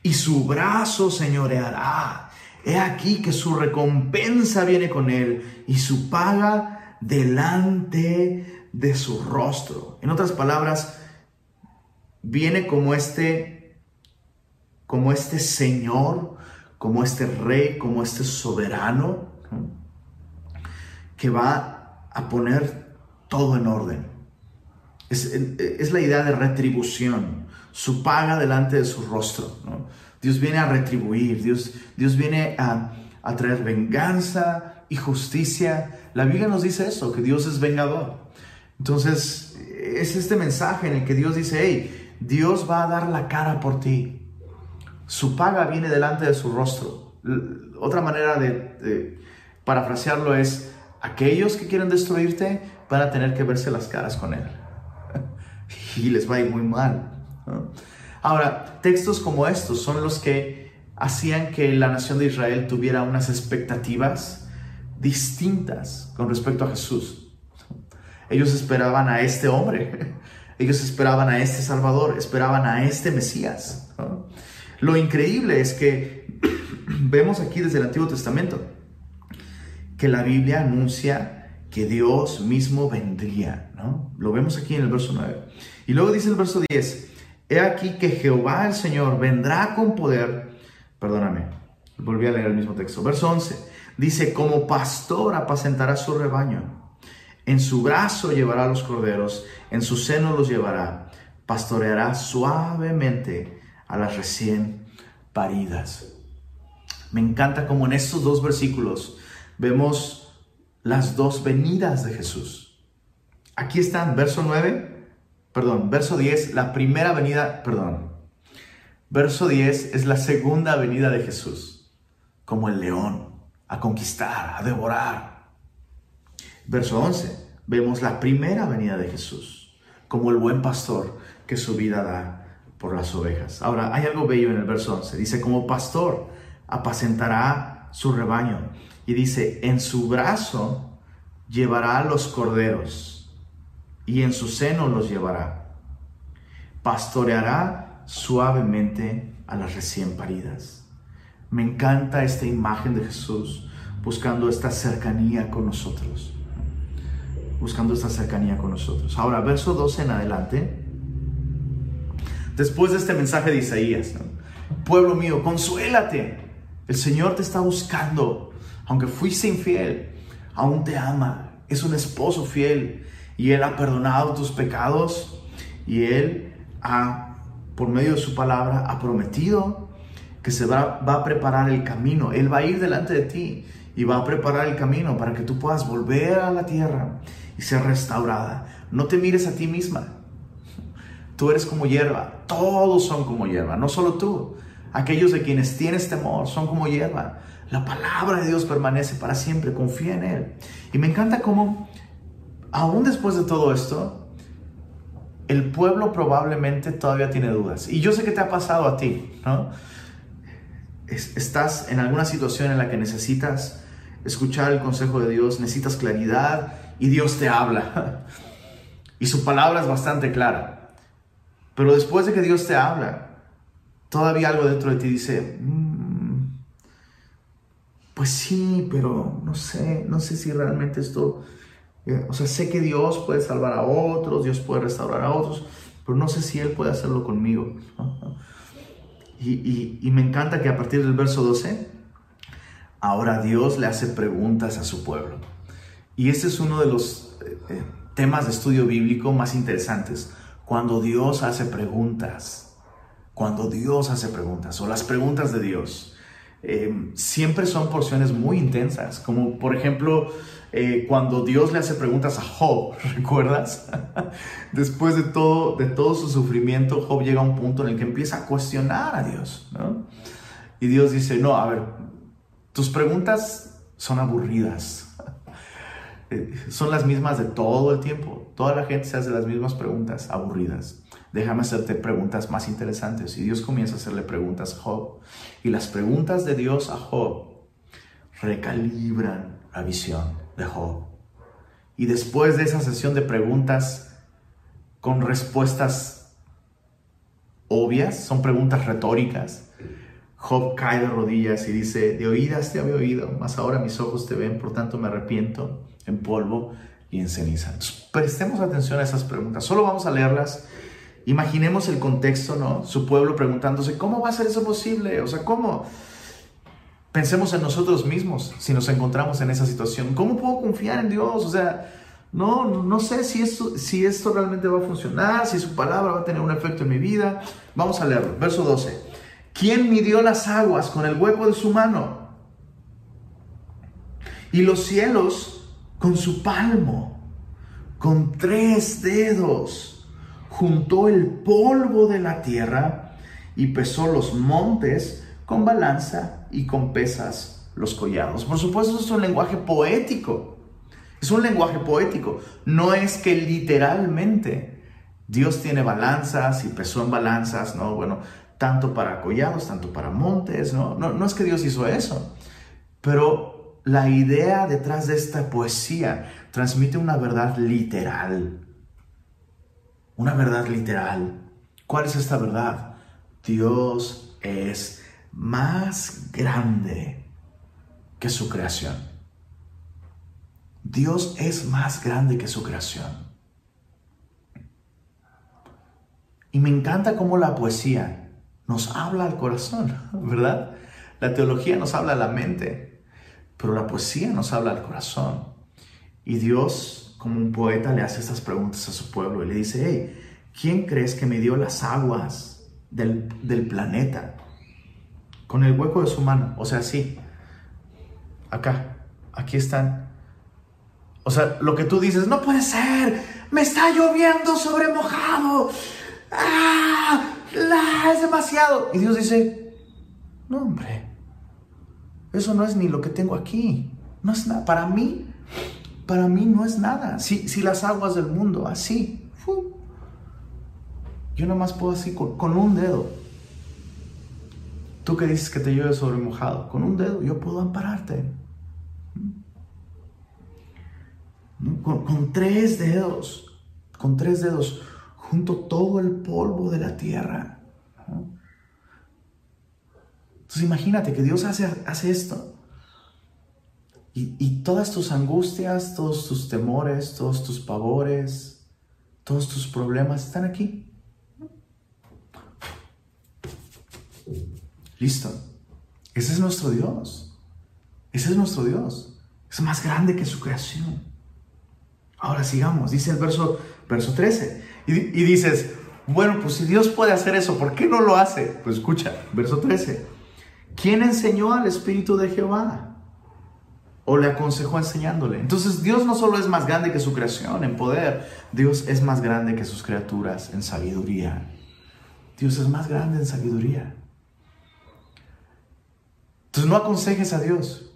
A: y su brazo señoreará. He aquí que su recompensa viene con él y su paga delante de su rostro. En otras palabras, viene como este como este Señor, como este Rey, como este soberano, que va a poner todo en orden. Es, la idea de retribución, su paga delante de su rostro. Dios viene a retribuir, Dios, Dios viene a, a traer venganza y justicia. La Biblia nos dice eso, que Dios es vengador. Entonces, es este mensaje en el que Dios dice, hey, Dios va a dar la cara por ti. Su paga viene delante de su rostro. Otra manera de, parafrasearlo es, aquellos que quieren destruirte van a tener que verse las caras con Él. Y les va a ir muy mal. Ahora, textos como estos son los que hacían que la nación de Israel tuviera unas expectativas distintas con respecto a Jesús. Ellos esperaban a este hombre, ellos esperaban a este Salvador, esperaban a este Mesías. Lo increíble es que vemos aquí desde el Antiguo Testamento que la Biblia anuncia que Dios mismo vendría, Lo vemos aquí en el verso 9. Y luego dice el verso 10, he aquí que Jehová el Señor vendrá con poder, perdóname, volví a leer el mismo texto, verso 11, dice, como pastor apacentará su rebaño, en su brazo llevará los corderos, en su seno los llevará, pastoreará suavemente a las recién paridas. Me encanta como en estos dos versículos vemos las dos venidas de Jesús. Aquí están, verso 9, perdón, verso 10, la primera venida, perdón. Verso 10 es la segunda venida de Jesús, como el león, a conquistar, a devorar. Verso 11, vemos la primera venida de Jesús, como el buen pastor que su vida da por las ovejas. Ahora, hay algo bello en el verso 11. Dice, como pastor apacentará su rebaño. Y dice, en su brazo llevará los corderos y en su seno los llevará. Pastoreará suavemente a las recién paridas. Me encanta esta imagen de Jesús buscando esta cercanía con nosotros. Buscando esta cercanía con nosotros. Ahora, verso 12 en adelante. Después de este mensaje de Isaías, pueblo mío, consuélate. El Señor te está buscando. Aunque fuiste infiel, aún te ama. Es un esposo fiel y Él ha perdonado tus pecados y Él ha, por medio de su palabra, ha prometido que se va, va a preparar el camino. Él va a ir delante de ti y va a preparar el camino para que tú puedas volver a la tierra y ser restaurada. No te mires a ti misma. Tú eres como hierba. Todos son como hierba, no solo tú. Aquellos de quienes tienes temor son como hierba. La palabra de Dios permanece para siempre. Confía en Él. Y me encanta cómo aún después de todo esto, el pueblo probablemente todavía tiene dudas. Y yo sé que te ha pasado a ti, ¿no? estás en alguna situación en la que necesitas escuchar el consejo de Dios, necesitas claridad y Dios te habla. Y su palabra es bastante clara. Pero después de que Dios te habla, todavía algo dentro de ti dice, mm, pues sí, pero no sé, no sé si realmente esto o sea, sé que Dios puede salvar a otros, Dios puede restaurar a otros, pero no sé si Él puede hacerlo conmigo. Y, me encanta que a partir del verso 12, ahora Dios le hace preguntas a su pueblo. Y este es uno de los eh, eh, temas de estudio bíblico más interesantes. Cuando Dios hace preguntas, cuando Dios hace preguntas, o las preguntas de Dios, eh, siempre son porciones muy intensas, como por ejemplo eh, cuando Dios le hace preguntas a Job, ¿recuerdas? Después de todo, de todo su sufrimiento, Job llega a un punto en el que empieza a cuestionar a Dios, ¿no? Y Dios dice, no, a ver, tus preguntas son aburridas. Eh, son las mismas de todo el tiempo. Toda la gente se hace las mismas preguntas aburridas. Déjame hacerte preguntas más interesantes. Y Dios comienza a hacerle preguntas a Job. Y las preguntas de Dios a Job recalibran la visión de Job. Y después de esa sesión de preguntas con respuestas obvias, son preguntas retóricas, Job cae de rodillas y dice, de oídas te había oído, mas ahora mis ojos te ven, por tanto me arrepiento en polvo y en ceniza. prestemos atención a esas preguntas, solo vamos a leerlas. Imaginemos el contexto, ¿no? Su pueblo preguntándose, ¿cómo va a ser eso posible? O sea, ¿cómo? Pensemos en nosotros mismos si nos encontramos en esa situación. ¿Cómo puedo confiar en Dios? O sea, no, no sé si esto, si esto realmente va a funcionar, si su palabra va a tener un efecto en mi vida. Vamos a leerlo. Verso 12. ¿Quién midió las aguas con el hueco de su mano? Y los cielos con su palmo, con tres dedos, juntó el polvo de la tierra y pesó los montes con balanza y con pesas los collados. Por supuesto, es un lenguaje poético. Es un lenguaje poético. No es que literalmente Dios tiene balanzas y pesó en balanzas, ¿no? Bueno, tanto para collados, tanto para montes, ¿no? No, no es que Dios hizo eso. Pero la idea detrás de esta poesía transmite una verdad literal. Una verdad literal. ¿Cuál es esta verdad? Dios es más grande que su creación. Dios es más grande que su creación. Y me encanta cómo la poesía nos habla al corazón, ¿verdad? La teología nos habla a la mente, pero la poesía nos habla al corazón. Y Dios, como un poeta, le hace estas preguntas a su pueblo y le dice, hey, ¿quién crees que me dio las aguas del, del planeta? Con el hueco de su mano. O sea, sí. Acá, aquí están. O sea, lo que tú dices, no puede ser, me está lloviendo sobre mojado. ¡Ah! es demasiado. Y Dios dice, no hombre, eso no es ni lo que tengo aquí. No es nada. Para mí, para mí no es nada. Si, las aguas del mundo, así, yo nomás puedo así con, un dedo. Tú que dices que te llueve sobre mojado, con un dedo yo puedo ampararte. Con, tres dedos, con tres dedos, junto todo el polvo de la tierra. Entonces imagínate que Dios hace, hace esto. Y, y todas tus angustias, todos tus temores, todos tus pavores, todos tus problemas están aquí. Listo. Ese es nuestro Dios. Ese es nuestro Dios. Es más grande que su creación. Ahora sigamos. Dice el verso, verso 13. Y, y dices, bueno, pues si Dios puede hacer eso, ¿por qué no lo hace? Pues escucha, verso 13. ¿Quién enseñó al Espíritu de Jehová? ¿O le aconsejó enseñándole? Entonces Dios no solo es más grande que su creación en poder, Dios es más grande que sus criaturas en sabiduría. Dios es más grande en sabiduría. Entonces no aconsejes a Dios.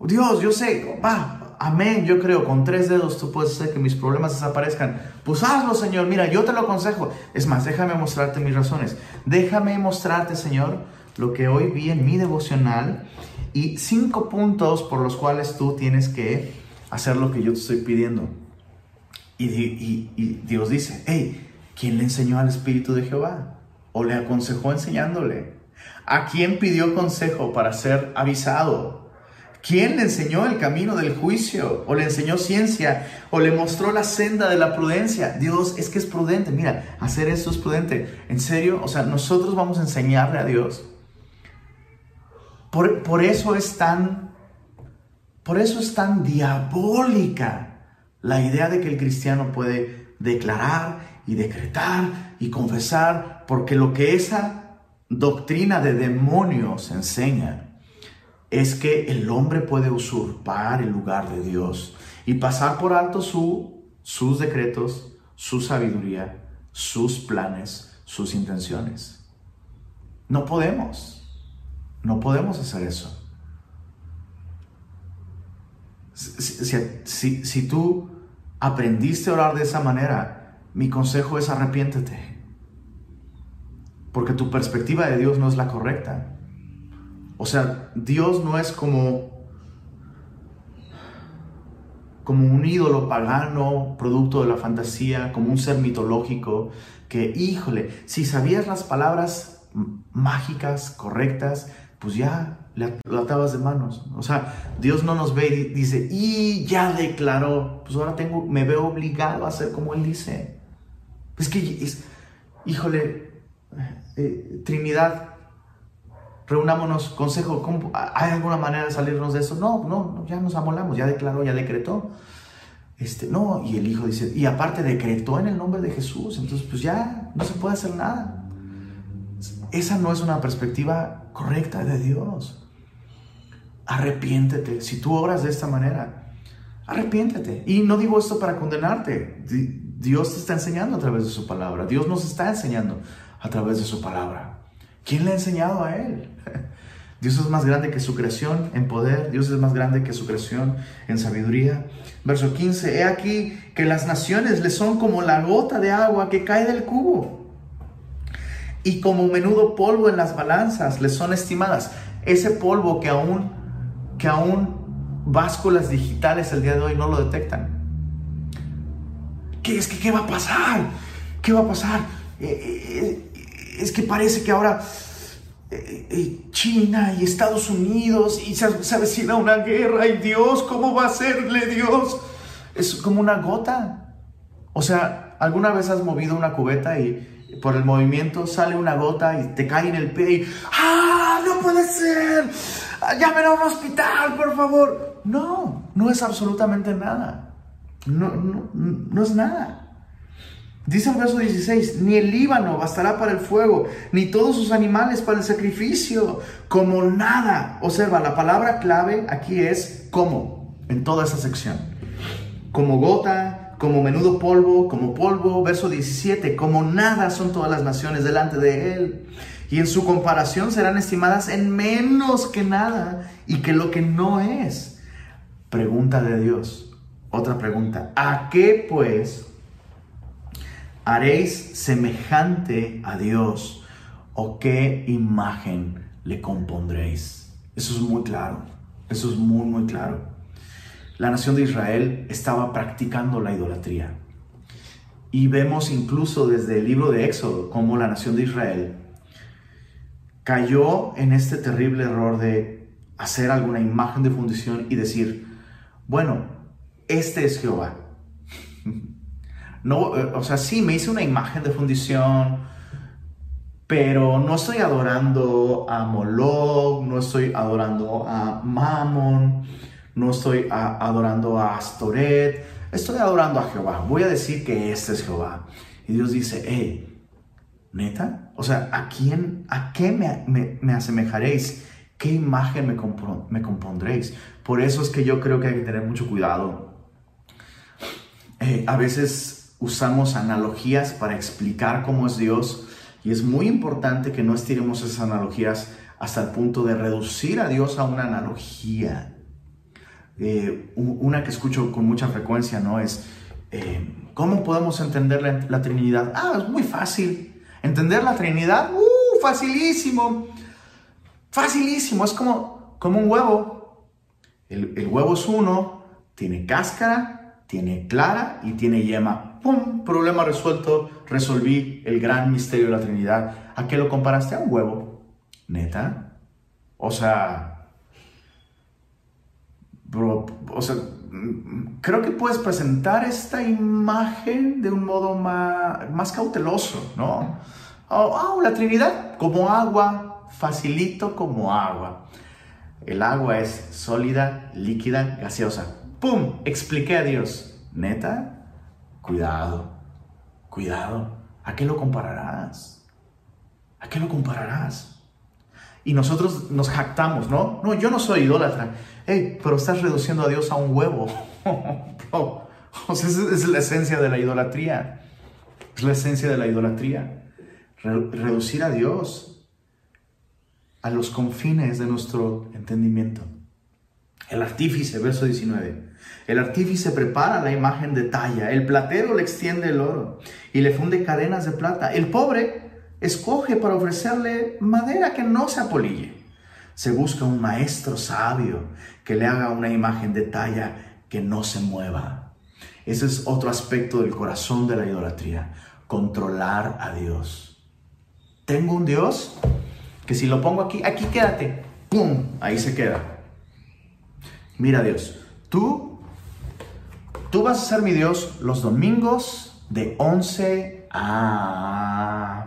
A: Dios, yo sé, va, amén, yo creo, con tres dedos tú puedes hacer que mis problemas desaparezcan. Pues hazlo, Señor, mira, yo te lo aconsejo. Es más, déjame mostrarte mis razones. Déjame mostrarte, Señor, lo que hoy vi en mi devocional y cinco puntos por los cuales tú tienes que hacer lo que yo te estoy pidiendo. Y, Dios dice, hey, ¿quién le enseñó al Espíritu de Jehová? ¿O le aconsejó enseñándole? ¿A quién pidió consejo para ser avisado? ¿Quién le enseñó el camino del juicio? ¿O le enseñó ciencia? ¿O le mostró la senda de la prudencia? Dios es que es prudente. Mira, hacer esto es prudente. En serio, o sea, nosotros vamos a enseñarle a Dios. Por, por eso es tan, por eso es tan diabólica la idea de que el cristiano puede declarar y decretar y confesar, porque lo que esa doctrina de demonios enseña es que el hombre puede usurpar el lugar de Dios y pasar por alto su, sus decretos, su sabiduría, sus planes, sus intenciones. No podemos, no podemos hacer eso. Si, si tú aprendiste a orar de esa manera, mi consejo es arrepiéntete porque tu perspectiva de Dios no es la correcta. O sea, Dios no es como como un ídolo pagano, producto de la fantasía, como un ser mitológico, que, híjole, si sabías las palabras mágicas, correctas, pues ya le atabas de manos. O sea, Dios no nos ve y dice, y ya declaró, pues ahora tengo, me veo obligado a hacer como Él dice. Es que, híjole, eh, Trinidad, reunámonos, consejo, ¿hay alguna manera de salirnos de eso? No, no, ya nos amolamos, ya declaró, ya decretó. Este, no, y el hijo dice, y aparte decretó en el nombre de Jesús, entonces pues ya no se puede hacer nada. Esa no es una perspectiva correcta de Dios. Arrepiéntete, si tú obras de esta manera, arrepiéntete. Y no digo esto para condenarte, Dios te está enseñando a través de su palabra, Dios nos está enseñando a través de su palabra. ¿Quién le ha enseñado a él? Dios es más grande que su creación en poder, Dios es más grande que su creación en sabiduría. Verso 15, he aquí que las naciones le son como la gota de agua que cae del cubo y como menudo polvo en las balanzas le son estimadas. Ese polvo que aún, que aún básculas digitales el día de hoy no lo detectan. ¿Qué es que qué va a pasar? ¿Qué va a pasar? Eh, eh, es que parece que ahora eh, eh, China y Estados Unidos y se, avecina una guerra y Dios, ¿cómo va a serle Dios? Es como una gota. O sea, ¿alguna vez has movido una cubeta y por el movimiento sale una gota y te cae en el pie y ¡Ah! ¡No puede ser! ¡Llamen a un hospital, por favor! No, no es absolutamente nada. No, no, no es nada. Dice el verso 16, ni el Líbano bastará para el fuego, ni todos sus animales para el sacrificio, como nada. Observa, la palabra clave aquí es como, en toda esa sección. Como gota, como menudo polvo, como polvo, verso 17, como nada son todas las naciones delante de él. Y en su comparación serán estimadas en menos que nada y que lo que no es. Pregunta de Dios. Otra pregunta. ¿A qué pues haréis semejante a Dios? ¿O qué imagen le compondréis? Eso es muy claro. Eso es muy, muy claro la nación de Israel estaba practicando la idolatría. Y vemos incluso desde el libro de Éxodo cómo la nación de Israel cayó en este terrible error de hacer alguna imagen de fundición y decir, bueno, este es Jehová. No, o sea, sí, me hice una imagen de fundición, pero no estoy adorando a Moloch, no estoy adorando a Mammon, no estoy adorando a Astoret, estoy adorando a Jehová. Voy a decir que este es Jehová. Y Dios dice, hey, neta, o sea, ¿a quién, a qué me, asemejaréis? ¿Qué imagen me, me compondréis? Por eso es que yo creo que hay que tener mucho cuidado. Eh, a veces usamos analogías para explicar cómo es Dios y es muy importante que no estiremos esas analogías hasta el punto de reducir a Dios a una analogía. Eh, una que escucho con mucha frecuencia, ¿no? Es, eh, ¿cómo podemos entender la, Trinidad? Ah, es muy fácil. Entender la Trinidad, ¡uh! Facilísimo. Facilísimo. Es como, como un huevo. El, el huevo es uno, tiene cáscara, tiene clara y tiene yema. ¡Pum! Problema resuelto. Resolví el gran misterio de la Trinidad. ¿A qué lo comparaste? A un huevo. ¿Neta? O sea, o sea, creo que puedes presentar esta imagen de un modo más, más cauteloso, ¿no? Oh, oh, la Trinidad como agua, facilito como agua. El agua es sólida, líquida, gaseosa. ¡Pum! Expliqué a Dios. ¿Neta? Cuidado, cuidado. ¿A qué lo compararás? ¿A qué lo compararás? Y nosotros nos jactamos, ¿no? No, yo no soy idólatra. Hey, pero estás reduciendo a Dios a un huevo. o sea, esa es la esencia de la idolatría. Es la esencia de la idolatría. reducir a Dios a los confines de nuestro entendimiento. El artífice, verso 19. El artífice prepara la imagen de talla, el platero le extiende el oro y le funde cadenas de plata. El pobre escoge para ofrecerle madera que no se apolille. Se busca un maestro sabio que le haga una imagen de talla que no se mueva. Ese es otro aspecto del corazón de la idolatría, controlar a Dios. Tengo un Dios que si lo pongo aquí, aquí quédate, ¡pum! Ahí se queda. Mira Dios, tú, tú vas a ser mi Dios los domingos de 11 a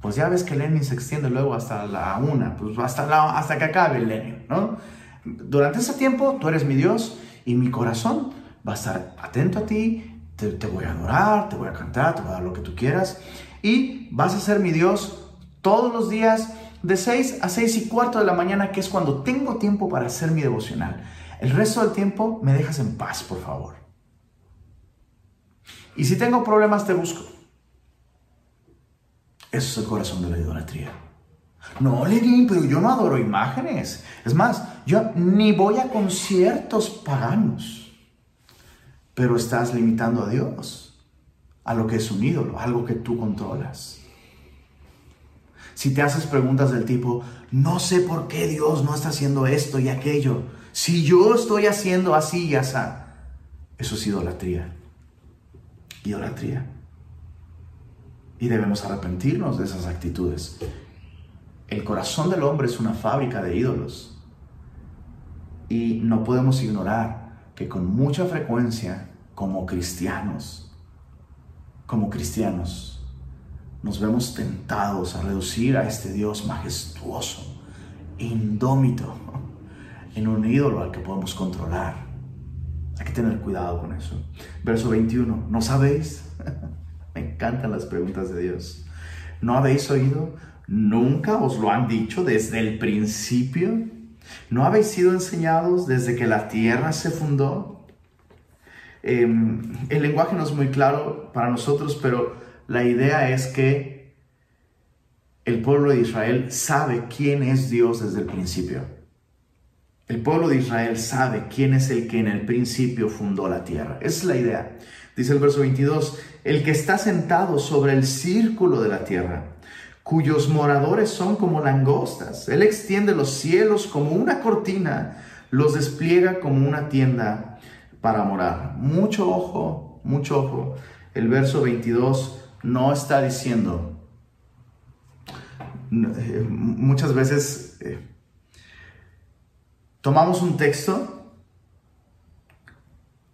A: pues ya ves que Lenin se extiende luego hasta la una, pues hasta, la, hasta que acabe el Lenin, ¿no? Durante ese tiempo tú eres mi Dios y mi corazón va a estar atento a ti, te, te, voy a adorar, te voy a cantar, te voy a dar lo que tú quieras y vas a ser mi Dios todos los días de 6 a 6 y cuarto de la mañana, que es cuando tengo tiempo para hacer mi devocional. El resto del tiempo me dejas en paz, por favor. Y si tengo problemas, te busco. Eso es el corazón de la idolatría. No, Lenin, pero yo no adoro imágenes. Es más, yo ni voy a conciertos paganos. Pero estás limitando a Dios, a lo que es un ídolo, algo que tú controlas. Si te haces preguntas del tipo, no sé por qué Dios no está haciendo esto y aquello, si yo estoy haciendo así y así, eso es idolatría. Idolatría y debemos arrepentirnos de esas actitudes. El corazón del hombre es una fábrica de ídolos y no podemos ignorar que con mucha frecuencia como cristianos, como cristianos, nos vemos tentados a reducir a este Dios majestuoso, indómito, en un ídolo al que podemos controlar. Hay que tener cuidado con eso. Verso 21, ¿no sabéis? Me encantan las preguntas de Dios. ¿No habéis oído? ¿Nunca os lo han dicho desde el principio? ¿No habéis sido enseñados desde que la tierra se fundó? Em, el lenguaje no es muy claro para nosotros, pero la idea es que el pueblo de Israel sabe quién es Dios desde el principio. El pueblo de Israel sabe quién es el que en el principio fundó la tierra. Esa es la idea. Dice el verso 22, el que está sentado sobre el círculo de la tierra, cuyos moradores son como langostas. Él extiende los cielos como una cortina, los despliega como una tienda para morar. Mucho ojo, mucho ojo. El verso 22 no está diciendo, eh, muchas veces eh, tomamos un texto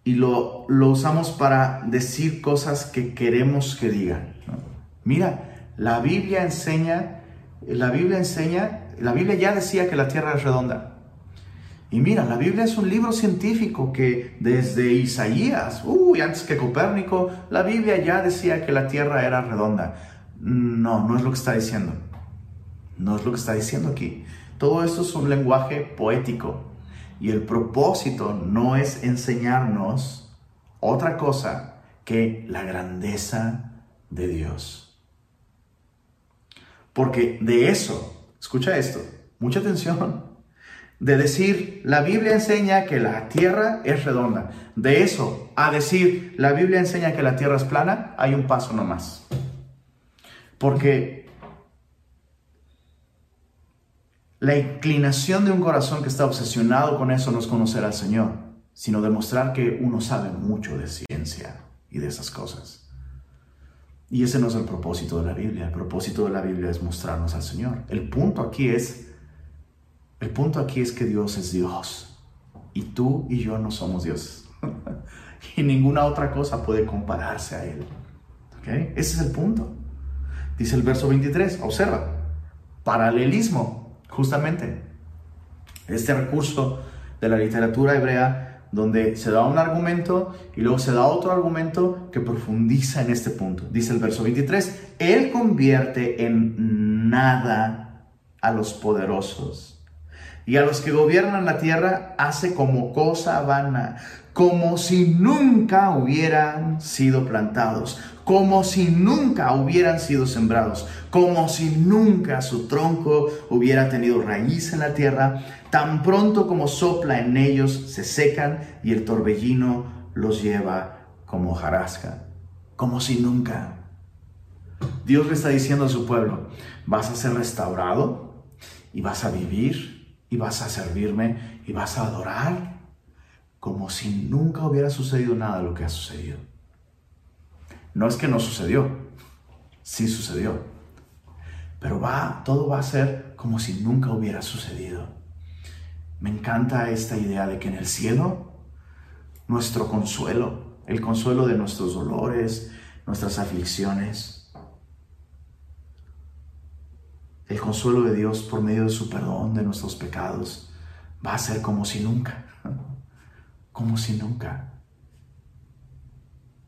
A: y lo, lo, usamos para decir cosas que queremos que digan. Mira, la Biblia enseña, la Biblia enseña, la Biblia ya decía que la tierra es redonda. Y mira, la Biblia es un libro científico que desde Isaías, uy, antes que Copérnico, la Biblia ya decía que la Tierra era redonda. No, no es lo que está diciendo. No es lo que está diciendo aquí. Todo esto es un lenguaje poético. Y el propósito no es enseñarnos otra cosa que la grandeza de Dios. Porque de eso, escucha esto, mucha atención, de decir, la Biblia enseña que la tierra es redonda. De eso a decir, la Biblia enseña que la tierra es plana, hay un paso nomás. Porque la inclinación de un corazón que está obsesionado con eso no es conocer al Señor, sino demostrar que uno sabe mucho de ciencia y de esas cosas. Y ese no es el propósito de la Biblia. El propósito de la Biblia es mostrarnos al Señor. El punto aquí es el punto aquí es que Dios es Dios y tú y yo no somos Dios. y ninguna otra cosa puede compararse a Él. Ese es el punto. Dice el verso 23, observa, paralelismo, justamente. Este recurso de la literatura hebrea donde se da un argumento y luego se da otro argumento que profundiza en este punto. Dice el verso 23, Él convierte en nada a los poderosos y a los que gobiernan la tierra hace como cosa vana, como si nunca hubieran sido plantados, como si nunca hubieran sido sembrados, como si nunca su tronco hubiera tenido raíz en la tierra, tan pronto como sopla en ellos se secan y el torbellino los lleva como jarasca, como si nunca. Dios le está diciendo a su pueblo, vas a ser restaurado y vas a vivir y vas a servirme y vas a adorar como si nunca hubiera sucedido nada lo que ha sucedido. No es que no sucedió, sí sucedió, pero va, todo va a ser como si nunca hubiera sucedido. Me encanta esta idea de que en el cielo, nuestro consuelo, el consuelo de nuestros dolores, nuestras aflicciones, el consuelo de Dios por medio de su perdón de nuestros pecados va a ser como si nunca, como si nunca.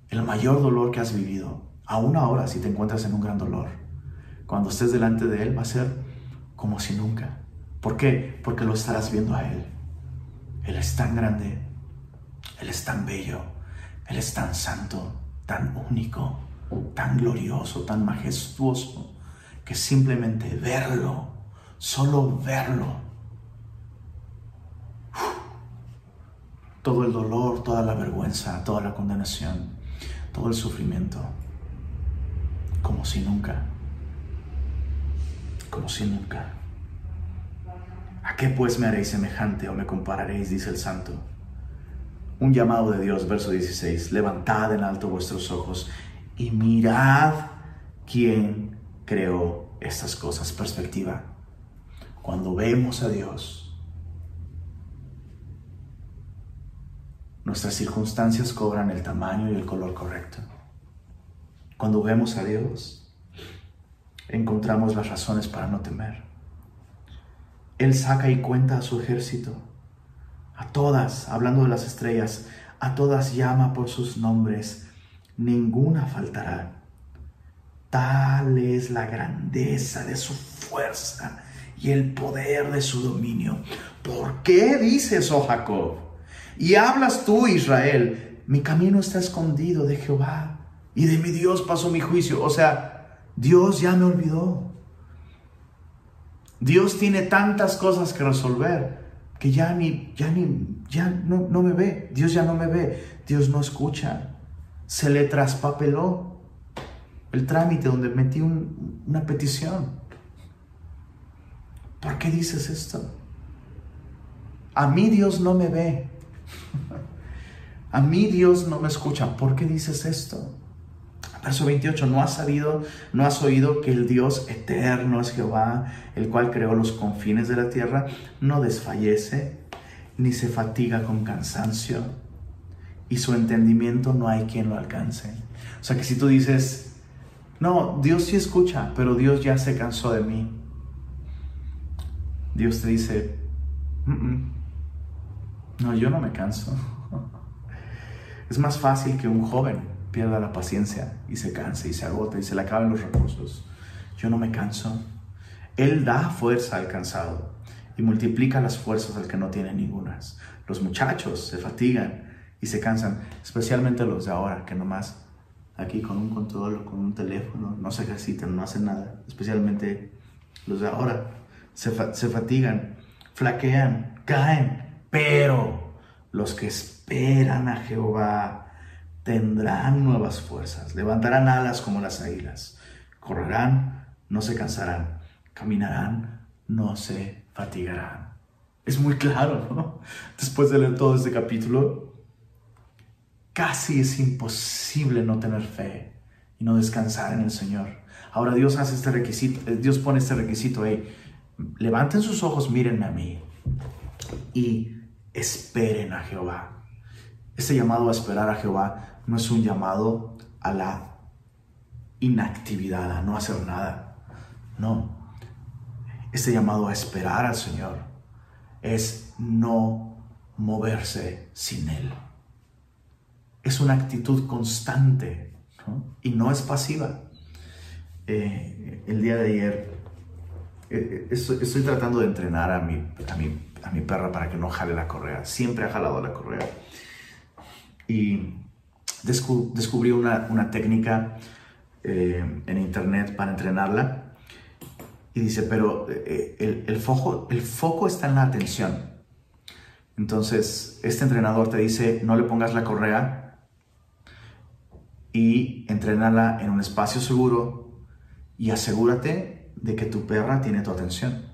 A: El mayor dolor que has vivido, aún ahora si te encuentras en un gran dolor, cuando estés delante de Él va a ser como si nunca. ¿Por qué? Porque lo estarás viendo a Él. Él es tan grande, Él es tan bello, Él es tan santo, tan único, tan glorioso, tan majestuoso que simplemente verlo, solo verlo. Todo el dolor, toda la vergüenza, toda la condenación, todo el sufrimiento, como si nunca, como si nunca. ¿A qué pues me haréis semejante o me compararéis? dice el santo. Un llamado de Dios, verso 16, levantad en alto vuestros ojos y mirad quién creó estas cosas. Perspectiva. Cuando vemos a Dios, nuestras circunstancias cobran el tamaño y el color correcto. Cuando vemos a Dios, encontramos las razones para no temer. Él saca y cuenta a su ejército. A todas, hablando de las estrellas, a todas llama por sus nombres. Ninguna faltará. Tal es la grandeza de su fuerza y el poder de su dominio. ¿Por qué dices, oh Jacob? Y hablas tú, Israel, mi camino está escondido de Jehová y de mi Dios pasó mi juicio. O sea, Dios ya me olvidó. Dios tiene tantas cosas que resolver que ya ni, ya ni, ya no, no me ve. Dios ya no me ve. Dios no escucha. Se le traspapeló el trámite donde metí una petición. ¿Por qué dices esto? A mí Dios no me ve. A mí Dios no me escucha. ¿Por qué dices esto? Verso 28, ¿no has sabido, no has oído que el Dios eterno es Jehová, el cual creó los confines de la tierra, no desfallece, ni se fatiga con cansancio, y su entendimiento no hay quien lo alcance? O sea que si tú dices, no, Dios sí escucha, pero Dios ya se cansó de mí. Dios te dice, no, yo no me canso. Es más fácil que un joven pierda la paciencia y se canse y se agote y se le acaben los recursos. Yo no me canso. Él da fuerza al cansado y multiplica las fuerzas al que no tiene ningunas. Los muchachos se fatigan y se cansan, especialmente los de ahora, que nomás aquí con un control o con un teléfono no se ejercitan, no hacen nada. Especialmente los de ahora se fatigan, flaquean, caen, pero los que esperan a Jehová tendrán nuevas fuerzas, levantarán alas como las águilas, correrán, no se cansarán, caminarán, no se fatigarán. Es muy claro, ¿no? Después de leer todo este capítulo, casi es imposible no tener fe y no descansar en el Señor. Ahora Dios hace este requisito, Dios pone este requisito, hey, levanten sus ojos, mírenme a mí y esperen a Jehová. Este llamado a esperar a Jehová no es un llamado a la inactividad, a no hacer nada. No. Este llamado a esperar al Señor es no moverse sin Él. Es una actitud constante y no es pasiva. Eh, el día de ayer eh, estoy, estoy, tratando de entrenar a mi, a mi a mi perra para que no jale la correa. Siempre ha jalado la correa. Y descubrí una, técnica eh, en internet para entrenarla. Y dice, pero eh, el, el, foco, está en la atención. Entonces, este entrenador te dice, no le pongas la correa y entrénala en un espacio seguro y asegúrate de que tu perra tiene tu atención.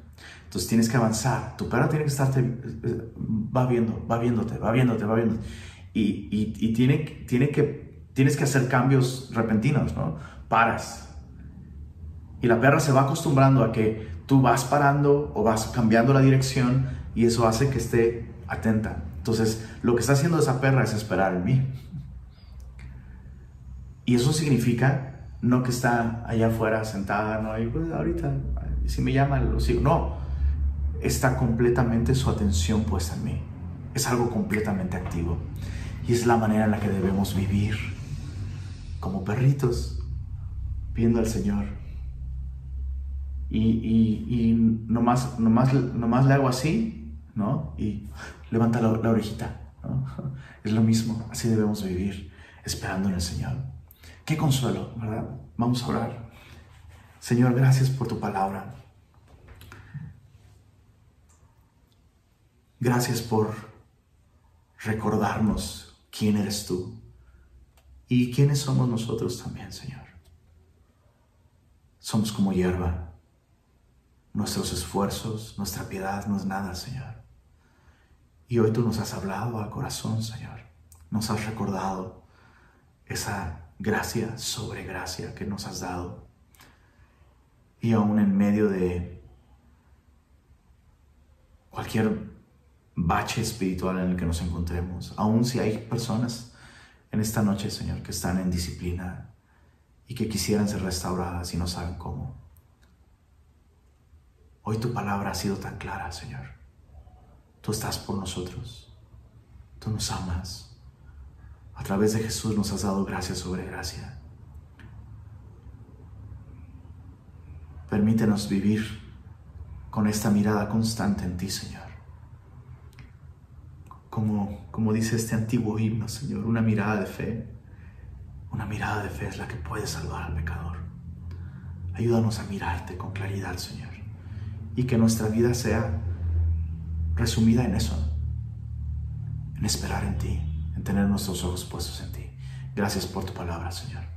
A: Entonces tienes que avanzar. Tu perro tiene que estarte, eh, va viendo, va viéndote, va viéndote, va viéndote. Y, y, tiene, tiene que, tienes que hacer cambios repentinos, ¿no? Paras. Y la perra se va acostumbrando a que tú vas parando o vas cambiando la dirección y eso hace que esté atenta. Entonces, lo que está haciendo esa perra es esperar en mí. Y eso significa no que está allá afuera sentada, no, y pues ahorita, si me llaman, lo sigo. No, está completamente su atención puesta en mí. Es algo completamente activo. Y es la manera en la que debemos vivir como perritos, viendo al Señor. Y, y, y nomás, nomás, nomás, le hago así, ¿no? Y levanta la, orejita, Es lo mismo, así debemos vivir, esperando en el Señor. Qué consuelo, ¿verdad? Vamos a orar. Señor, gracias por tu palabra. Gracias por recordarnos quién eres tú y quiénes somos nosotros también, Señor. Somos como hierba. Nuestros esfuerzos, nuestra piedad no es nada, Señor. Y hoy tú nos has hablado al corazón, Señor. Nos has recordado esa gracia sobre gracia que nos has dado. Y aún en medio de cualquier bache espiritual en el que nos encontremos, aun si hay personas en esta noche, Señor, que están en disciplina y que quisieran ser restauradas y no saben cómo. Hoy tu palabra ha sido tan clara, Señor. Tú estás por nosotros. Tú nos amas. A través de Jesús nos has dado gracia sobre gracia. Permítenos vivir con esta mirada constante en ti, Señor como, como dice este antiguo himno, Señor, una mirada de fe. Una mirada de fe es la que puede salvar al pecador. Ayúdanos a mirarte con claridad, Señor. Y que nuestra vida sea resumida en eso, en esperar en ti, en tener nuestros ojos puestos en ti. Gracias por tu palabra, Señor.